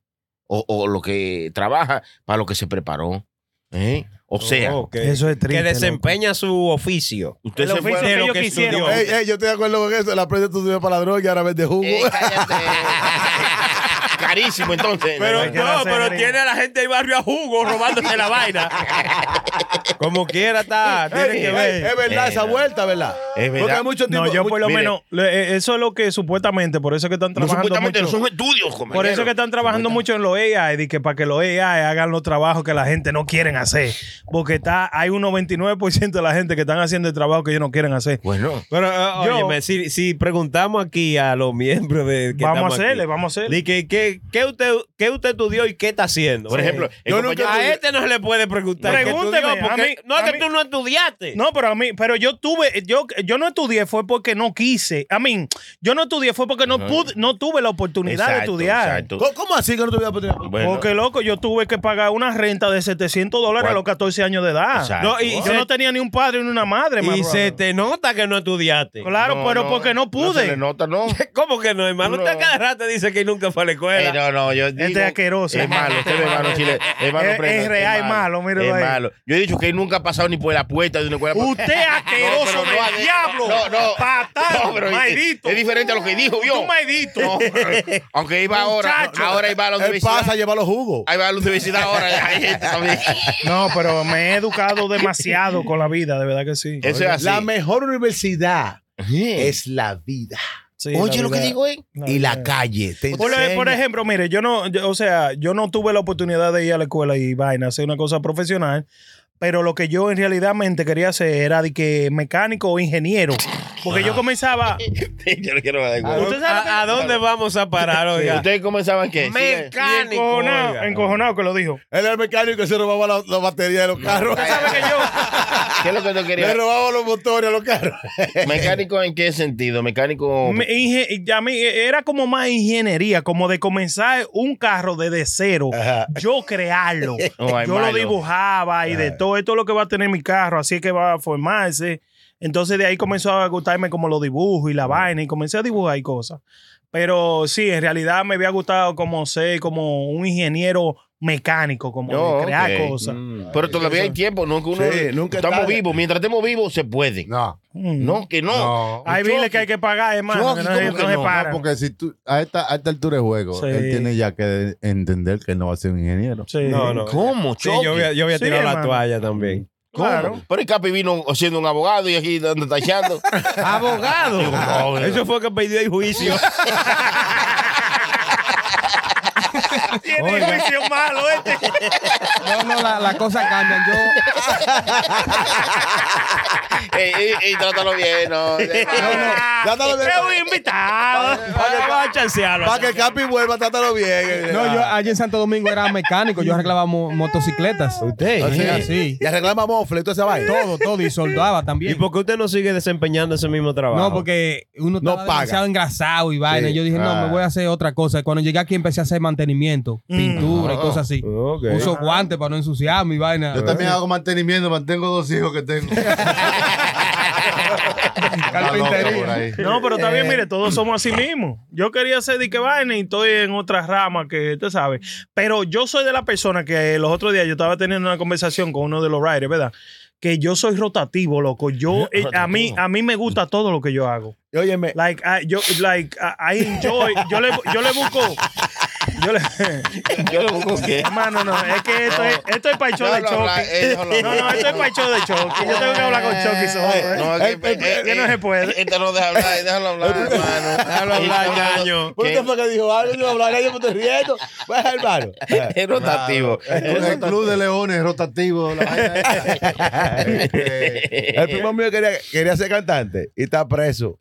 o, o lo que trabaja para lo que se preparó. ¿Eh? O sea, Ok. Eso es triste, Que desempeña su oficio. usted el se oficio fue... lo ellos que quisieron. estudió. Ey, ey, yo estoy de acuerdo con eso. La prensa estudió para la droga y ahora vende jugo. Eh, cállate. Carísimo, entonces. Pero no, pero tiene a la gente del barrio a jugo robándose la vaina. Como quiera está, tiene que ver. es verdad esa vuelta, ¿verdad? Es verdad. Porque hay mucho No, tiempo. yo por lo mire. menos, le- eh, eso es lo que supuestamente, por eso es que están No, trabajando supuestamente no mucho. son estudios. Por eso es que están trabajando mucho en los AI, de que para que los AI hagan los trabajos que la gente no quieren hacer. Porque está, hay un 99% de la gente que están haciendo el trabajo que ellos no quieren hacer. Bueno, Pero, Yo- óyeme, si, si preguntamos aquí a los miembros de que Vamos a hacerle, aquí, vamos a hacerle. que- ¿qué, usted, ¿Qué usted estudió y qué está haciendo? por ejemplo, el Yo compañero- nunca- a este no se le puede preguntar. qué Pregúnteme, estudió, porque a mí- no es a que mí- tú no estudiaste. No, pero a mí, pero yo tuve, yo, yo no estudié fue porque no quise. A mí, yo no estudié fue porque no pude, no tuve la oportunidad de Exacto, estudiar. exacto. ¿Cómo, cómo así que no tuviera oportunidad? Bueno, Porque, loco, yo tuve que pagar una renta de 700 dólares a los 14 años de edad. Exacto. No, y yo no tenía ni un padre ni una madre, my y brother. se te nota que no estudiaste. Claro, no, pero no, porque no No se pude. le nota, no. ¿Cómo que no, hermano? No. Usted cada rato dice que nunca fue a la escuela. Eh, no, no, yo Este digo, es asqueroso. Es malo, usted es malo, Chile. Es malo, Es- es real, es malo, míralo Es ahí. malo. Yo he dicho que él nunca ha pasado ni por la puerta de una escuela. Usted es asqueroso pero no ade- diablo. No, no. Patán, No, pero es- diferente a lo que dijo, ¿vio? Tú maldito. No, aunque iba ahora, Muchacho. ahora iba a la Él universidad. pasa a llevar los jugos. Ahí va a la universidad ahora. No, pero me he educado demasiado con la vida, de verdad que sí. Eso es así. La mejor universidad es la vida. Sí, Oye, lo que digo, eh. y la calle. Te Por, enseña. por ejemplo, mire, yo no, yo- o sea, yo no tuve la oportunidad de ir a la escuela y vaina, hacer una cosa profesional, pero lo que yo en realidad mente quería hacer era de que mecánico o ingeniero. Porque yo comenzaba. Yo no quiero ver. ¿Usted sabe ¿A, a dónde vamos a parar, oiga? ¿Ustedes comenzaban qué? Mecánico. encojonado, oiga. encojonado que lo dijo. Él era el mecánico que se robaba la, la batería de los carros. Usted sabe que yo. ¿Qué es lo que tú Le querías? robaba los motores a los carros. ¿Mecánico en qué sentido? ¿Mecánico? me- inge- ya me- era como más ingeniería, como de comenzar un carro desde cero, Ajá. yo crearlo. Oh, yo lo dibujaba y de todo esto es lo que va a tener mi carro, así es que va a formarse. Entonces de ahí comenzó a gustarme como los dibujos y la vaina y comencé a dibujar y cosas. Pero sí, en realidad me había gustado como ser como un ingeniero mecánico, como de crear cosas. Pero todavía hay tiempo, ¿no? Que uno, Sí, nunca estamos tarde. vivos. Mientras estemos vivos, se puede. No. Mm. No, que no. No. Hay biles que hay que pagar, hermano, que no, ¿cómo se- que no se no? paran. No, porque si tú, a esta, a esta altura de juego, Sí. él tiene ya que entender que él no va a ser un ingeniero. Sí. No, no. ¿Cómo? Sí, yo Sí, tirado la hermano. toalla también. Claro. Pero el Capi vino siendo un abogado y aquí anda tachando. Abogado. Eso fue que pidió el juicio. Tiene juicio malo este. No, no, la, la cosa cambian. Yo, ey, ey, trátalo bien, no. Trátalo bien. Es un invitado. Vamos a chancearlo. Para que el Capi vuelva, trátalo bien. no, yo allí en Santo Domingo era mecánico. Yo arreglaba mo- motocicletas. Usted. Sí, así. Y arreglaba mofle y toda esa vaina. Todo, todo. Y soldaba ¿Y también. por qué usted no sigue desempeñando ese mismo trabajo? No, porque uno No estaba paga. demasiado engrasado y vaina. Sí. Yo dije, no, Ah. me voy a hacer otra cosa. Cuando llegué aquí empecé a hacer mantenimiento, pintura y cosas así. Ok. Uso guantes para no ensuciarme y vaina. Yo también hago mantenimiento, mantengo dos hijos que tengo. Ahí. No, pero está bien, mire, todos somos así mismos. Yo quería ser de que vaina y estoy en otra rama que usted sabe. Pero yo soy de la persona que los otros días yo estaba teniendo una conversación con uno de los riders, ¿verdad? Que yo soy rotativo, loco. Yo, eh, a mí, a mí me gusta todo lo que yo hago. Óyeme, Like, I, yo, like, I, I enjoy. Yo le, yo le busco. Yo le, Yo lo busco que. hermano, no, es que esto es, esto es para el show de Chucky. eh, No, no, esto es para el show de Chucky. Yo tengo que hablar con Chucky solo. ¿eh? No, es que, Eh, eh, eh, que no eh, se puede. Este no deja hablar, déjalo hablar, hermano. Déjalo hablar, ñaño. ¿por qué fue que dijo algo? Yo hablar, yo me estoy riendo. Pues, hermano. Es rotativo. El, el club de leones rotativo. El primo mío quería, quería ser cantante y está preso.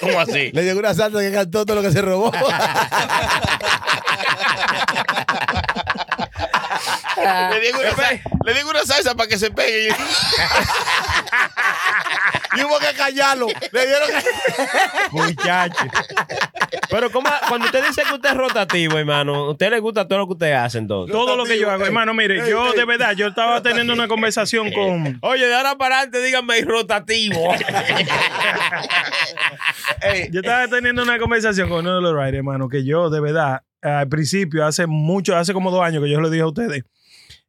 ¿Cómo así? Le llegó una salsa que cantó todo lo que se robó. Le digo una, sa- le digo una salsa para que se pegue. y hubo que callarlo. Le dieron Muchacho. Pero ¿cómo, cuando usted dice que usted es rotativo, hermano, ¿a usted le gusta todo lo que usted hace entonces? Todo lo que yo hago, hermano, mire, yo de verdad, yo estaba teniendo una conversación con. Oye, de ahora para adelante díganme rotativo. Yo estaba teniendo una conversación con uno de los riders, hermano, que yo de verdad, al principio, hace mucho, hace como dos años que yo le dije a ustedes,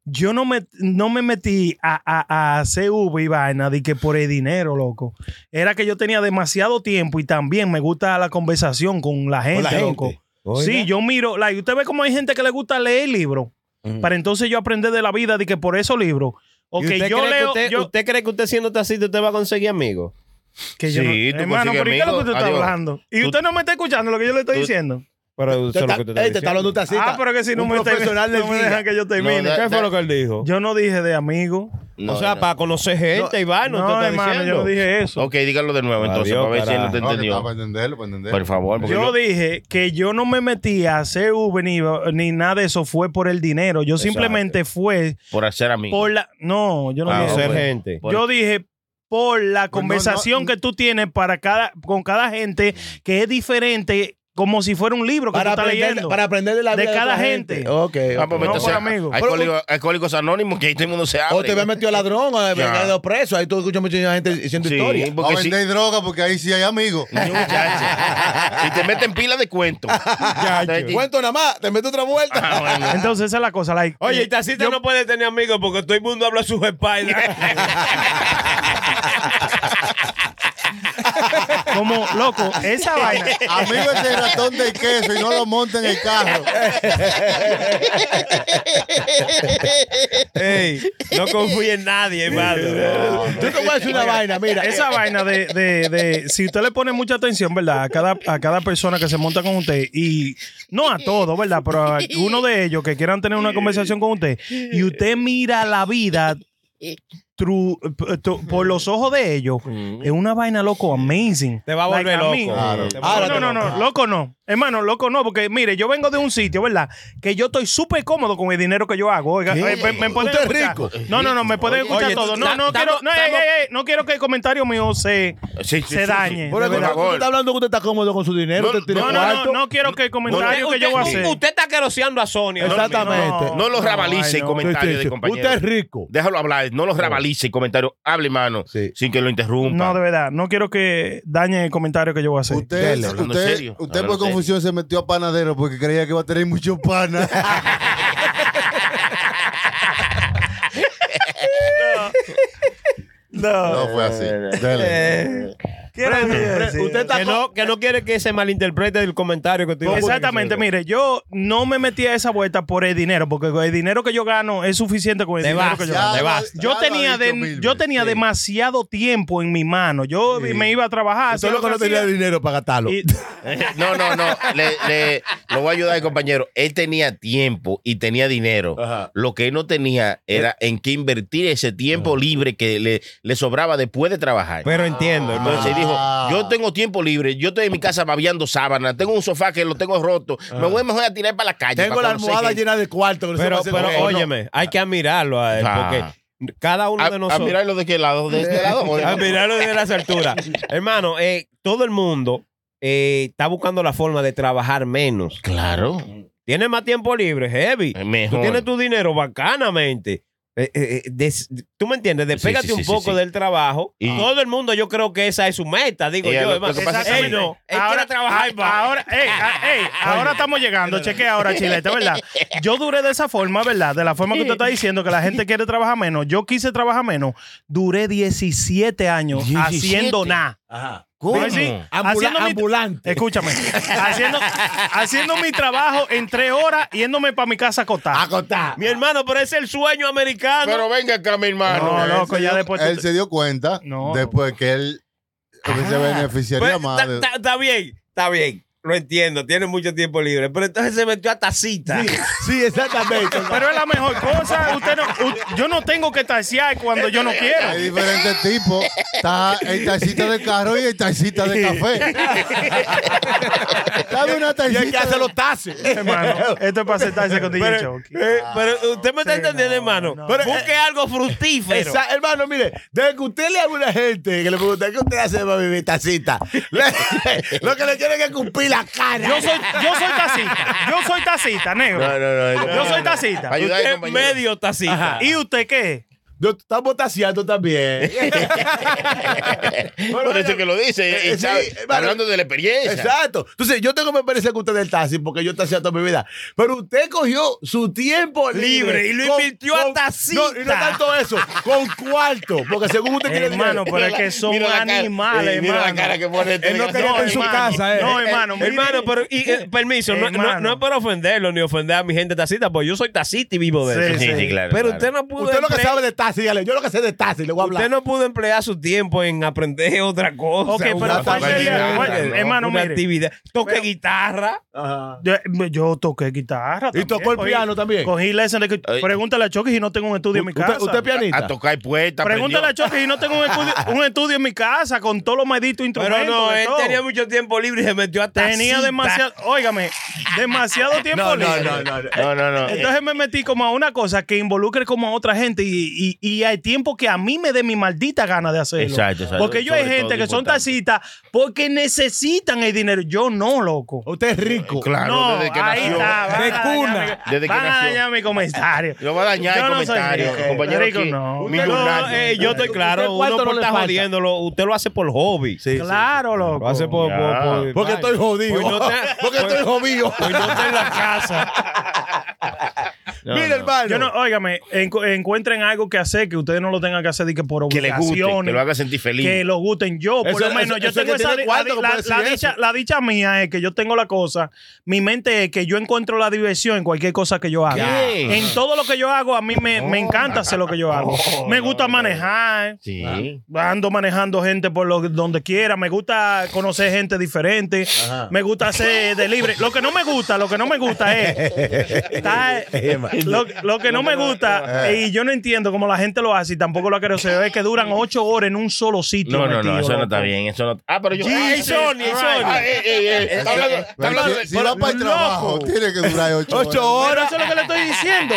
yo no me, no me metí a, a, a hacer Uber y vaina de que por el dinero, loco. Era que yo tenía demasiado tiempo y también me gusta la conversación con la gente, la gente. loco. Oiga. Sí, yo miro, like, usted ve como hay gente que le gusta leer libros. Para entonces yo aprender de la vida de que por esos libros. ¿Y Ok, usted, yo cree que leo. usted, yo- usted cree que usted siendo taxista usted va a conseguir amigos? que yo Sí, no- tú hermano, pero ¿y qué es lo que usted está Adiós. hablando? Y Tú- usted no me está escuchando lo que yo le estoy Tú- diciendo. Pero eso Te es lo que está ey, te está hablando un taxista. Ah, pero que si no un me, del no me dejan que yo termine. No, da- ¿Qué fue lo que él dijo? yo no dije de amigo. No, o sea, no. para conocer gente y vaina, No, está hermano, yo diciendo. no dije eso. Ok, dígalo de nuevo entonces, Adiós, para ver si él no te carajo. entendió. para entenderlo, para entenderlo. Por favor, porque Yo no- dije que yo no me metí a hacer Uber ni, ni nada de eso fue por el dinero. Yo simplemente fue por hacer amigos. por la. No, yo no Ah, dije eso. gente. Por- Yo dije por la Pues no, conversación no, que tú tienes para cada, con cada gente que es diferente, como si fuera un libro que Para tú estás aprender, leyendo. para aprender de la De vida cada otra gente. Ok. Ah, ok. pues No, entonces, por amigos. Hay alcohólicos anónimos que ahí todo el mundo se abre. O te había metido ladrón o te quedado preso. Ahí tú escuchas mucha gente diciendo Sí, historia. Va a porque si, vender droga porque ahí sí hay amigos. Muchacho. y te meten pila de cuentos. Cuento nada más, te meto otra vuelta. Ah, bueno. Entonces esa es la cosa. Like, Oye, eh, el taxista yo- no puede tener amigos porque todo el mundo habla sus espaldas. como loco, esa vaina. Amigo ese ratón de queso y no lo monta en el carro. Ey, no confíe en nadie, hermano. Yo te voy a decir una vaina, mira. Esa vaina de, de, de- si usted le pone mucha atención, ¿verdad? A cada, a cada persona que se monta con usted, y no a todos, ¿verdad? Pero a uno de ellos que quieran tener una conversación con usted, y usted mira la vida por los ojos de ellos, es una vaina loco amazing. Te va a volver Like, loco. mí- Claro. Te va a No, no, no, loco. no, loco no. Hermano, loco no, porque mire, yo vengo de un sitio, ¿verdad? Que yo estoy súper cómodo con el dinero que yo hago. Oiga, eh, me, me Usted es escuchar. rico. No, no, no, me pueden escuchar Oye, todo. No, no quiero, no, ey, ey, no quiero que el comentario mío se, Sí, sí, se sí, dañe. sí. Por está hablando que usted está cómodo con su dinero. No, usted No, no, no, no quiero que el comentario que Usted, yo voy a hacer. usted está queroseando a Sonia. Exactamente. No los rabalice ay, y no. comentarios Sí, sí, de sí. compañeros. Usted es rico. Déjalo hablar, no los rabalice y comentarios. Hable, mano, Sí. sin que lo interrumpa. No, de verdad, no quiero que dañe el comentario que yo voy a hacer. Usted, Dele, hablando usted, en serio, usted hablando por serio. confusión se metió a panadero porque creía que iba a tener mucho pana. No. no fue así. Dele. ¿Qué que usted está no, que no quiere que se malinterprete el comentario que estoy Exactamente, mire, yo no me metí a esa vuelta por el dinero, porque con el dinero que yo gano es suficiente con el Te dinero vas, que yo gano. te vas. Yo tenía, de- mil yo tenía demasiado tiempo en mi mano. Yo me iba a trabajar. Usted hacía lo que no tenía dinero para gastarlo. Y- No, no, no. Le, le- lo voy a ayudar, compañero. Él tenía tiempo y tenía dinero. Ajá. Lo que él no tenía era en qué invertir ese tiempo libre que le, le sobraba después de trabajar. Pero entiendo, hermano. Entonces dijo, Ah. yo tengo tiempo libre, yo estoy en mi casa babiando sábanas, tengo un sofá que lo tengo roto, me voy mejor a tirar para la calle. Tengo la almohada gente". llena de cuarto. que no sé Pero, pero óyeme, hay que admirarlo a él, Ah. porque cada uno A, de a nosotros. mirarlo de qué lado, de este lado. de- Admirarlo desde las alturas. Hermano, eh, todo el mundo eh, está buscando la forma de trabajar menos. Claro. Tienes más tiempo libre, heavy. Mejor. Tú tienes tu dinero bacanamente. Eh, eh, eh, des- tú me entiendes, despégate sí, sí, un sí, poco sí. del trabajo. Y- Todo el mundo, yo creo que esa es su meta, digo yo. lo- hermano. lo que pasa es Él que- no, él ahora, trabajar a- más. ahora, ey, a- ey, ahora estamos llegando, cheque ahora, Chilete, ¿verdad? Yo duré de esa forma, ¿verdad? De la forma que usted está diciendo que la gente quiere trabajar menos. Yo quise trabajar menos. Duré 17 años 17. haciendo nada. Ajá. ¿Cómo? Sí, sí. Ambula- Haciendo mi- ambulante. Escúchame. haciendo, haciendo mi trabajo en tres horas, yéndome para mi casa a acotar. Acotar. Mi hermano, pero ese es el sueño americano. Pero venga acá, mi hermano. No, loco, ya dio- después Él se dio cuenta No. después que él se beneficiaría Pues, más. Está bien, está bien. Lo entiendo, tiene mucho tiempo libre. Pero entonces se metió a tacita. Sí, exactamente. Pero es la mejor cosa. Usted no, u- yo no tengo que tasear cuando yo no quiero. Hay diferentes tipos. Está el tacita de carro y el tacita de café. Dame una Y tacita. que hacer de- los tases. Hermano, esto es para sentarse con DJ Pero, Chucky. eh, pero usted me está Sí, entendiendo, no, hermano. no. Pero, Busque algo fructífero. Esa- hermano, mire, desde que usted le habla a una gente que le pregunta qué usted hace para vivir tacita, le- lo que le tiene que escupir la cara. Yo soy, yo soy tacita. Yo soy tacita, negro. No, no, no. Yo soy tacita. Ayuda Usted compañero. medio tacita. ¿Y usted qué? Yo- estamos taseando también. Por eso que lo dice. Eh, sí, hermano. hablando de la experiencia. Exacto. Entonces, yo tengo mi experiencia con usted del taxi porque yo taxi toda mi vida. Pero usted cogió su tiempo libre, Libre y lo invirtió a tacita. No, y no tanto eso, con cuarto. Porque según usted tiene Hermano, dinero. pero es que son Mira animales, eh, Mira la hermano. cara que pone este Él no quería desgraciado. en su hermano. casa, eh. No, hermano. mire. Hermano, pero y, eh, permiso, no, no, Hermano. no es por ofenderlo ni ofender a mi gente tacita, porque yo soy tacita y vivo de Sí, eso. Sí, sí, claro. Pero claro. usted no pudo Usted lo que sabe de taxi, dígale, yo lo que sé de taxi, le voy a hablar. Usted no pudo emplear su tiempo en aprender otra cosa. Ok, pero bueno, hermano, una mire. actividad. Toque guitarra. Ajá. Yo, yo toqué guitarra. ¿Y tocó el Cogí- piano también? Cogí Ay. Pregúntale a Chucky si no tengo un estudio en mi casa. ¿Usted, es pianista? A tocar puertas. Pregúntale a Chucky si no tengo un estudio, un estudio en mi casa con todos los malditos instrumentos. Pero no, él todo. tenía mucho tiempo libre y se metió a tacita. Tenía demasiado, óigame, demasiado tiempo libre. no, no, no. No, no, no. Entonces me metí como a una cosa que involucre como a otra gente y, y, hay tiempo que a mí me dé mi maldita gana de hacerlo. Exacto, exacto. Porque yo hay gente que son tacitas porque necesitan el dinero. Yo no, loco. Usted es rico. Claro, no, desde que ahí nació. está. De a dañar cuna. mi- Desde que van a nació. dañar mi comentario. Lo va a dañar Yo el no soy comentario, rico. compañero. Rico aquí, no. millonario. No, eh, yo estoy ¿Usted claro, uno no por estar jodiéndolo, usted lo hace por hobby. Sí, sí. Claro, loco. Lo hace por... Por- por- Porque estoy jodido. Pues no te- Porque pues- estoy jodido. Pues no está en la casa. No, Mira, no. hermano. Yo no, óigame, encu- encuentren algo que hacer que ustedes no lo tengan que hacer de que por Que le guste, obligaciones. que lo haga sentir feliz. que lo gusten yo, por Eso- lo menos. eso- yo eso tengo que esa tiene la, cuarto que la- puede la decir dicha, eso. la dicha mía es que yo tengo la cosa. Mi mente es que yo encuentro la diversión en cualquier cosa que yo haga. ¿Qué? En todo lo que yo hago, a mí me, me encanta hacer lo que yo hago. me gusta manejar. Sí. Ando manejando gente por lo, donde quiera. Me gusta conocer gente diferente. Me gusta hacer delivery. Lo que no me gusta, lo que no me gusta es estar Lo, lo que no me gusta, Eh. y yo no entiendo cómo la gente lo hace y tampoco lo quiero hacer, es que duran ocho horas en un solo sitio. No, no, no, eso no está bien. Eso no. Ah, pero yo. Ay, Sony. Sony. Si, de- si va para el trabajo, tiene que durar ocho, Ocho Pero horas. eso es lo que le estoy diciendo.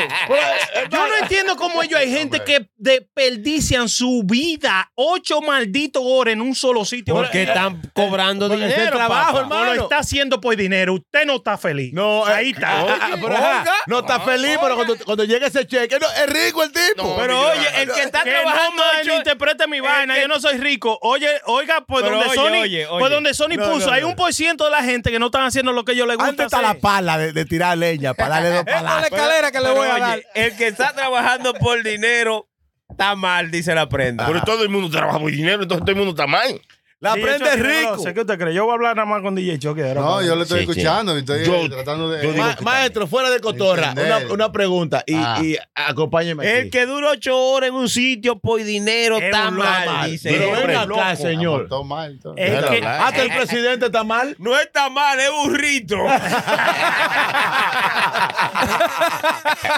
Yo no entiendo cómo ellos hay gente que desperdician su vida ocho malditos horas en un solo sitio. Porque están cobrando dinero, trabajo, hermano. No lo está haciendo por dinero. Usted no está feliz. No, eh, ahí está. ah, ah, no está feliz, pero cuando, cuando llega ese cheque, no, es rico el tipo. No, Pero oye, el que está que trabajando no ocho- malinterprete mi vaina, yo no soy rico. Oye, oiga, pues Pero donde oye, Sony, oye, oye. pues donde Sony No, puso, no, hay no. un por ciento de la gente que no están haciendo lo que ellos les gusta Antes está la pala de, de tirar leña para darle dos Esta es la palas. escalera que le Pero, voy a oye, dar. El que está trabajando por dinero está mal, dice la prenda. Pero todo el mundo trabaja por dinero, entonces todo el mundo está mal. La DJ prenda es Chucky, no rico. sé, ¿Qué usted cree? Yo voy a hablar nada más con DJ era No, yo le estoy Sí, sí. escuchando y estoy Yo- tratando de. yo digo Ma- maestro, fuera de cotorra, una, pregunta y, Ah. y acompáñeme. El que dura ocho horas en un sitio por dinero Es está mal, mal. dice. Pero loco. acá, señor. Todo mal. todo. Es Déjalo que- hablar. Hasta el presidente está mal. No está mal, es burrito.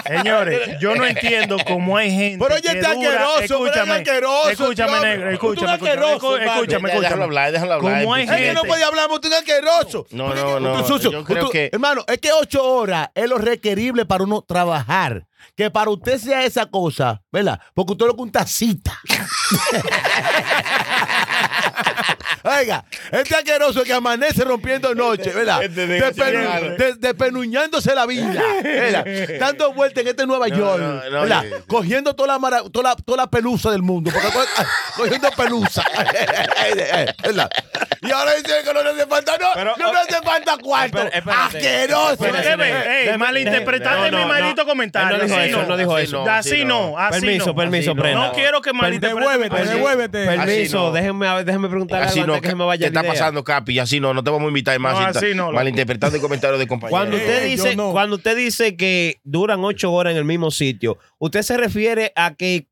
Señores, yo no entiendo cómo hay gente. Pero oye, está asqueroso, Escúchame, escúchame, negro, escúchame, escúchame, escúchame, Déjalo hablar, déjalo hablar. ¿Cómo hay Es que no gente? puede hablar, usted es asqueroso. No, no, no, tú sucio. yo creo Tú- que- Hermano, es que ocho horas es lo requerible para uno trabajar. Que para usted sea esa cosa, ¿verdad? Porque usted lo que un tacita. Oiga, este asqueroso que amanece rompiendo noche, ¿verdad? Este de- Despenu- de- Despenuñándose la vida, ¿verdad? Dando vueltas en este Nueva No, York, no, no, ¿verdad? Cogiendo toda la, mara- toda, la, toda la pelusa del mundo, porque cogiendo pelusa, ¿verdad? Y ahora dice que no le hace falta, no, Pero, no le hace falta cuarto. Asqueroso. No, mi maldito comentario. No dijo Así eso, no dijo así eso. no, Así no, así Permiso, no. permiso, Así no. prenda. No quiero que malinterprete. Devuélvete, devuélvete. Permiso, déjenme, preguntarle Así algo no, que me ¿qué vaya te está idea. pasando, Capi? Así no, no te vamos a invitar más. No, así no, malinterpretando el comentario de compañeros. Cuando usted Eh, dice, no. cuando usted dice que duran ocho horas en el mismo sitio, usted se refiere a que,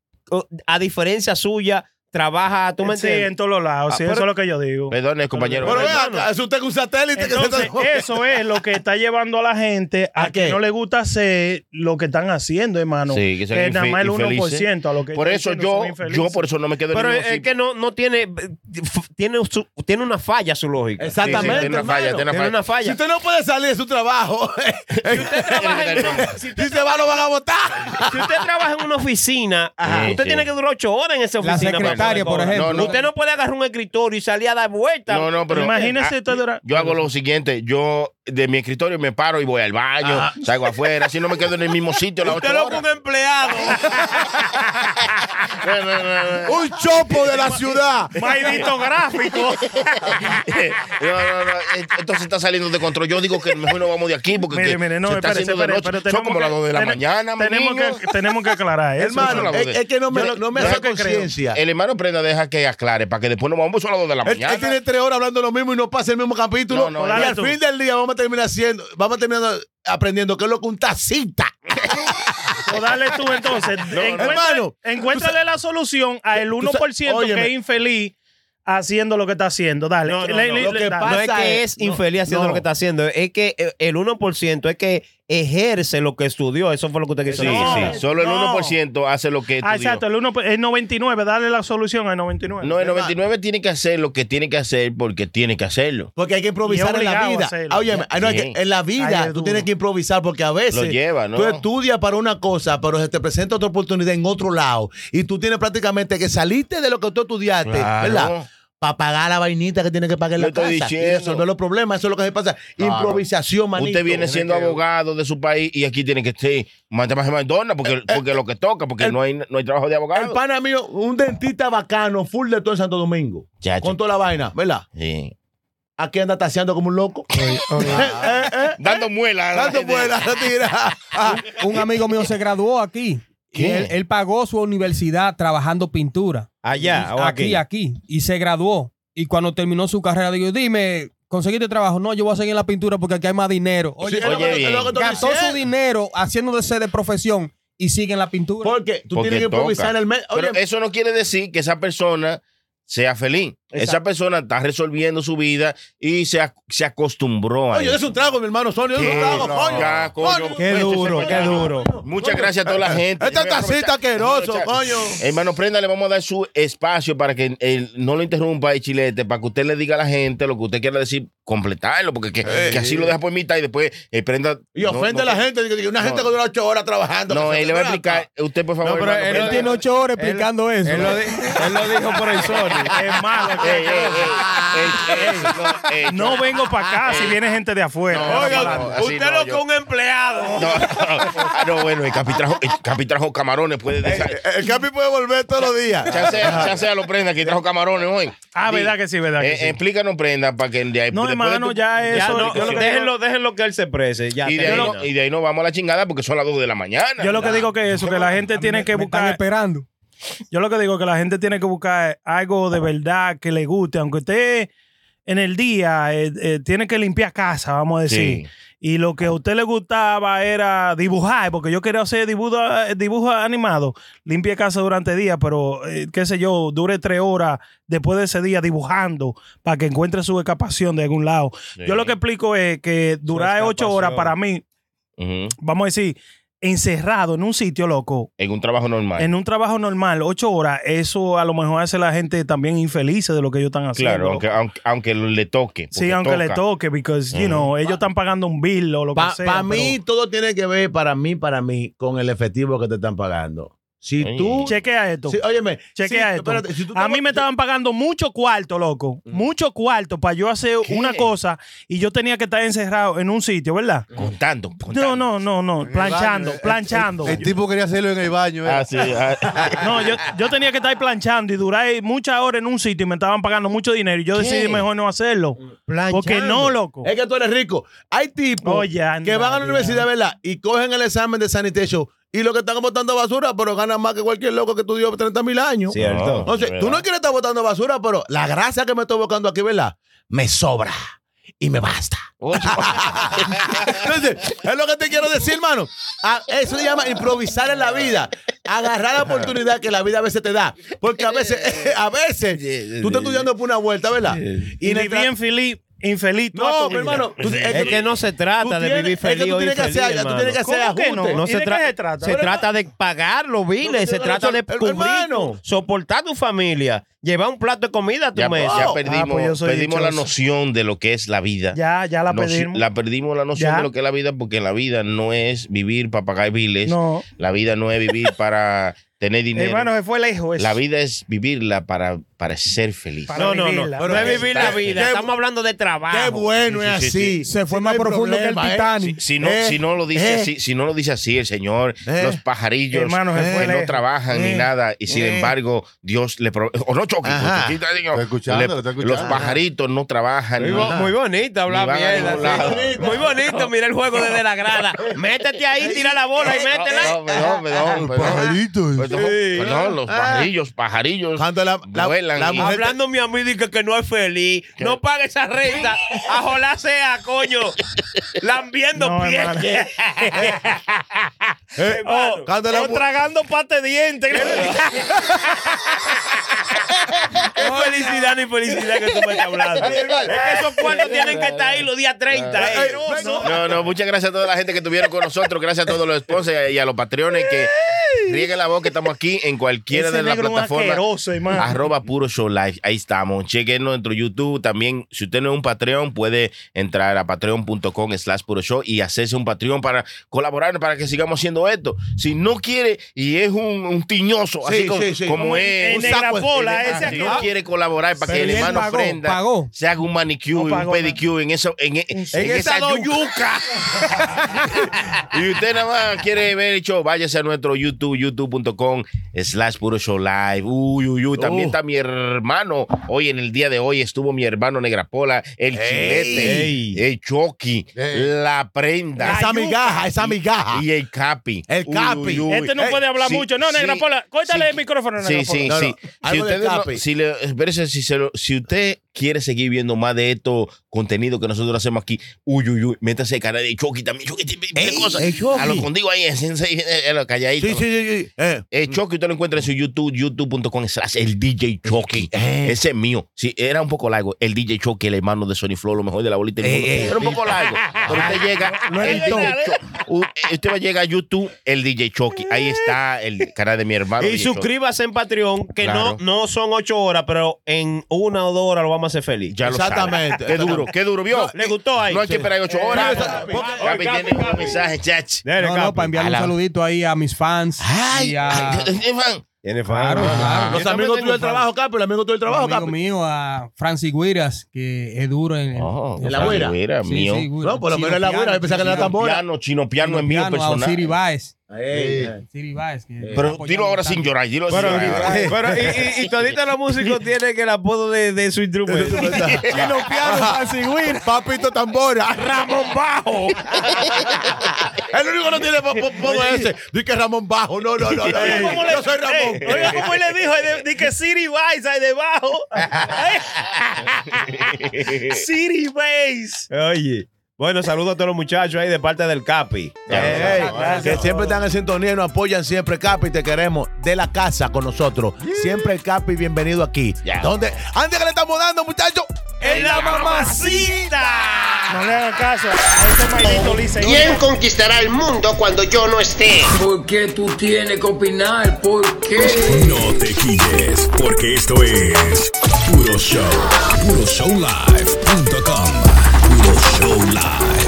a diferencia suya, trabaja, ¿tú me Sí, entiendes? en todos los lados. Sí, Ah, pero- eso es lo que yo digo. Perdone, compañero. Pero vea, es usted con un satélite Entonces, que se está... eso es lo que está llevando a la gente a, ¿A que qué? no le gusta hacer lo que están haciendo, hermano. Sí, que son que nada infe- más el infelices. 1% a lo que Por están eso yo, son infelices. yo por eso no me quedo en Pero es mismo que sitio. no, no tiene, tiene, su- tiene una falla su lógica. Exactamente, Sí, sí, tiene una falla, hermano. tiene Tiene una Si falla. usted no puede salir de su trabajo, trabaja en una- si si usted se va lo van a votar. Si usted trabaja en una oficina, Ajá. usted Sí, tiene sí. que durar ocho horas en esa La oficina. para por ejemplo. No, no. Usted no puede agarrar un escritorio y salir a dar vueltas. No, no, pero Imagínese ah, usted Yo hago lo siguiente, yo de mi escritorio me paro y voy al baño, salgo afuera, así no me quedo en el mismo sitio las Usted ocho lo horas. un empleado. Un chopo de la ciudad. Maldito gráfico. No, no, no, eh, Esto se está saliendo de control. Yo digo que mejor no vamos de aquí porque Mire, mire, no, se está haciendo de noche. pero Son como las dos de la ten- mañana, tenemos que, tenemos que aclarar eso. Hermano, es, es lo es que no me, Yo lo- no me hace conciencia. El hermano Prenda deja que aclare para que después nos vamos a las dos de la Él, él mañana. tiene tres horas hablando lo mismo y no pasa el mismo capítulo. No, no, y al tú. fin del día vamos a terminar haciendo, vamos a terminar aprendiendo que es lo que un tacita. O dale tú entonces. Encuentra- hermano, encuéntrale la solución a el 1% que óyeme. es infeliz haciendo lo que está haciendo. Dale. No, no, Le- no. le- Lo le- que dale. No es pasa que es- es infeliz haciendo no. lo que está haciendo, es que el 1% es que ejerce lo que estudió. Eso fue lo que usted quiso Sí, decir. Sí. Solo el no. 1% hace lo que Ah, estudió. exacto, el 1, el 99, dale la solución al 99. No, el 99 tiene que hacer lo que tiene que hacer porque tiene que hacerlo. Porque hay que improvisar Y en la vida. hacerlo. Ah, óyeme, ah, no, es Sí. que en la vida tú tienes que improvisar porque a veces Lo lleva, ¿no? tú estudias para una cosa, pero se te presenta otra oportunidad en otro lado y tú tienes prácticamente que salirte de lo que tú estudiaste, Claro. ¿verdad? Para pagar la vainita que tienes que pagar la casa estoy y diciendo. resolver los problemas. Eso es lo que se pasa. Improvisación, manito. Usted viene siendo Tiene que- abogado de su país y aquí tiene que ser más McDonald's porque, porque lo que toca, porque el- no, hay, no hay trabajo de El abogado. pana mío, un dentista bacano, full de todo en Santo Domingo. Chacho. Con toda la vaina, ¿verdad? Sí. Aquí anda taseando como un loco. Eh, eh, eh. Dando muela. Dando tira. Ah, Un amigo mío se graduó aquí. Y ¿Qué? él, él pagó su universidad trabajando pintura. Allá o aquí, aquí. aquí. Y se graduó. Y cuando terminó su carrera, digo, dime, ¿conseguiste trabajo? No, yo voy a seguir en la pintura porque aquí hay más dinero. Sí, Oye, es lo que- oye, gastó su dinero haciéndose de profesión y sigue en la pintura. Porque tú Porque tienes que improvisar toca. en el medio. Pero eso no quiere decir que esa persona sea feliz. Esa persona está resolviendo su vida y se, ac- se acostumbró a Oye, eso. es un trago, mi hermano Sony. Es un trago, No, coño. ya, coño. Coño. Qué duro, qué duro. Muchas gracias a toda la gente. Este Yo voy a tacita asqueroso, coño. Hermano Prenda, le vamos a dar su espacio para que él no lo interrumpa el chilete, para que usted le diga a la gente lo que usted quiera decir, completarlo, porque que, que así lo deja por mitad y después el Prenda. Y ofende no- a la gente. Una No. gente que dura ocho horas trabajando. No, él le va a explicar. Usted, por favor. No, pero hermano él tiene ocho horas explicando eso. Él lo, di- él lo dijo por el Sony. Es malo. Ey, ey, ey, ey, ey, no, vengo para acá si viene gente de afuera. Oiga, así no, yo- un empleado. No, no, no. Ah, no, bueno, el capi trajo, el capi trajo camarones, puede desa- El Capi puede volver todos los días. Chancea, chancea lo prenda, que trajo camarones hoy. Ah, verdad que sí, verdad que eh, sí. Explícanos, prenda, para que de ahí. No, hermano, ya Ya eso. lo que déjenlo, déjenlo que él se exprese. Ya, Y de, ahí no, y de ahí nos vamos a la chingada porque son las 2 de la mañana. yo lo que digo que eso, que la gente tiene que buscar. esperando. Yo lo que digo que la gente tiene que buscar algo de verdad que le guste, aunque usted en el día eh, eh, tiene que limpiar casa, vamos a decir. Sí. Y lo que a usted le gustaba era dibujar, porque yo quería hacer dibujo, dibujo animado. Limpie casa durante el día, pero eh, qué sé yo, dure tres horas después de ese día dibujando para que encuentre su escapación de algún lado. Yo lo que explico es que durar ocho horas para mí, vamos a decir, encerrado en un sitio loco, En un trabajo normal. en un trabajo normal, ocho horas, eso a lo mejor hace a la gente también infeliz de lo que ellos están haciendo. claro, aunque, aunque, aunque le toque. sí, aunque le toca. toque, because, you know, ellos están pagando un bill o lo que Para sea. mí, pero todo tiene que ver, para mí, para mí, con el efectivo que te están pagando. Si tú. Chequea esto. si- óyeme, Chequea si- esto. espérate, si tú A mí me estaban pagando mucho cuarto, loco. Mucho cuarto para yo hacer ¿Qué? una cosa y yo tenía que estar encerrado en un sitio, ¿verdad? Contando, No, contando. no, no, no. Planchando, El- planchando. El, tipo quería hacerlo en el baño. ¿eh? Ah, sí, ah, No, yo, yo tenía que estar planchando y durar muchas horas en un sitio y me estaban pagando mucho dinero y yo decidí mejor no hacerlo. Porque no, loco. Es que tú eres rico. Hay tipos Oye, que van a la universidad, ¿verdad? Y cogen el examen de sanitation y lo que están botando basura, pero ganan más que cualquier loco que estudió 30 mil años. Cierto. Entonces, tú no quieres estar botando basura, pero la gracia que me estoy buscando aquí, ¿verdad? Me sobra y me basta. Entonces, es lo que te quiero decir, hermano. Ah, Eso se llama improvisar en la vida. Agarrar la oportunidad que la vida a veces te da. Porque a veces, a veces, tú estás estudiando por una vuelta, ¿verdad? Y mientras- viví infeliz, infeliz No, tu vida. hermano. tú- Es que no se trata de tienes- vivir es que feliz tú o tienes que infeliz, hacer- tú hermano. tienes que hacer ¿Cómo que no? ajustes. No ¿Y se, de qué tra- se trata? se Pero, trata de pagar los biles, se trata de pero, cubrir, hermano. soportar tu familia, llevar un plato de comida a tu ya, mesa. ya Ah, perdimos, pues yo soy perdimos la noción de lo que es la vida. Ya, ya la Nos- pedimos. la perdimos la noción Ya. de lo que es la vida porque la vida no es vivir para pagar biles. No. La vida no es vivir para tener dinero. Hermano, se fue lejos. eso. la vida es vivirla para, para ser feliz. Para No, no, no. vivirla. No es vivir la vida. qué- Estamos hablando de trabajo. Qué bueno Sí, es sí, así. Se fue Sí, más no profundo que el ¿eh? Titanic. Si no, Eh, si no lo dice eh. así, si no lo dice así el Señor, Eh. los pajarillos Hermano, se que no trabajan ni nada, y sin embargo, Dios le provee. O no choque, Ajá. porque aquí te digo, Estoy escuchando, le- lo estoy escuchando. Los pajaritos no trabajan. Muy, bo- muy bonito hablar mierda. sí. Muy bonito, mira el juego desde la grada. Métete ahí, tira la bola y métela. No, perdón, perdón, perdón. Pajaritos. Perdón, perdón, los pajarillos, pajarillos Cuando la, la- la mujer- Hablando mi amigo dice que no es feliz. No pague esa renta. Ajolá sea, coño. Lambiendo No, pies. hermano. Eh, Oh, cuando la o mu- tragando pate de dientes. Qué felicidad ni felicidad que tú me estás hablando. Es que esos cuartos tienen que estar ahí los días 30. eh. No, no, muchas gracias a toda la gente que estuvieron con nosotros. Gracias a todos los sponsors y a los patrones que rieguen la voz que estamos aquí en cualquiera Ese de las negro es un plataformas. asqueroso, hermano. Arroba Puro Show Live. Ahí estamos. Chequen nuestro YouTube. También, si usted no es un Patreon, puede entrar a patreon.com slash Puro Show y hacerse un Patreon para colaborar, para que sigamos haciendo esto. Si no quiere y es un, un tiñoso, Sí, así como, sí, sí. como Un- es. en un negra pola, de- ese si aquí. no quiere colaborar para que el hermano pagó, prenda, pagó. se haga un manicure, No un pagó pedicure en, eso, en, en, en esa yuca. y usted nada más quiere ver el show, váyase a nuestro YouTube, youtube.com slash puro show live. Uy, uy, uy. También Uh. está mi hermano. Hoy, en el día de hoy, estuvo mi hermano Negrapola, el chilete, Ey. el Chucky, Ey. la prenda. Esa migaja, esa migaja. Y el Capi. El Uy, Capi. uy, uy. Este no puede hablar sí, mucho. No, sí, Negra Pola, córtale sí. el micrófono, Sí, Negra sí, Pola. No, sí. no, Si algo de usted, no- Capi. Si le, espérese, si, se lo- si usted quiere seguir viendo más de estos contenidos que nosotros hacemos aquí, uy, uy, uy, métase el canal de Chucky también. Chucky tiene cosas. A lo contigo ahí, en, en, lo calladito. Sí, sí, sí. sí. Eh. Chucky, usted lo encuentra en su YouTube, youtube.com slash el DJ Chucky. Eh. Ese es mío. Sí, era un poco largo. El DJ Chucky, el hermano de Sony Flow, lo mejor de la bolita Eh, eh. Era un poco largo. Pero usted llega, usted va a llegar a YouTube, el DJ Chucky. Ahí está el canal de mi hermano. Y suscríbase en Patreon, que no, no son ocho horas, pero en una o dos horas lo vamos a hacer feliz. Ya lo Exactamente. sabe. Qué duro, qué duro, ¿vio? ¿Le gustó ahí? No hay que esperar ocho horas. Sí. Capi tiene un mensaje, chach. No, no, para enviarle un saludito ahí a mis fans. Ay. Tiene Claro, fan. claro. Los amigos tuyos del trabajo, Capi. Los amigos tuyos del trabajo, amigo Capi. mío, a Francis Guiras, que es duro en, en- Oh, ¿En la güera? Sí, mío. sí. No, por lo menos es la güera. Pensaba que era tambora. Piano, chino piano es mío Piano, a personal. Osiris Baez. Ey. Osiris Baez, que está Pero dilo ahora sin llorar, dilo Pero, sin llorar. pero- y, y, y todita los músicos tienen el apodo de, de su instrumento. Will, Papito Tambora. Ramón Bajo. El único que no tiene po- po- apodo es ese. Dice que Ramón Bajo. No, no, no. no. ¿Cómo le- Yo soy Ramón. Ey, Oiga, ¿cómo le dijo? De que City Vice ahí debajo. City Base. Oye. Bueno, saludos a todos los muchachos ahí de parte del Capi. Ey, que siempre están en sintonía y nos apoyan siempre, Capi. Te queremos de la casa con nosotros. Siempre el Capi, bienvenido aquí. ¿Dónde? Antes que le estamos dando, muchachos. ¡En la mamacita! No le hagan caso. ¿Quién conquistará el mundo cuando yo no esté? ¿Por qué tú tienes que opinar? ¿Por qué? No te quilles, porque esto es Puro Show. PuroShowLive.com. Puro Show Live.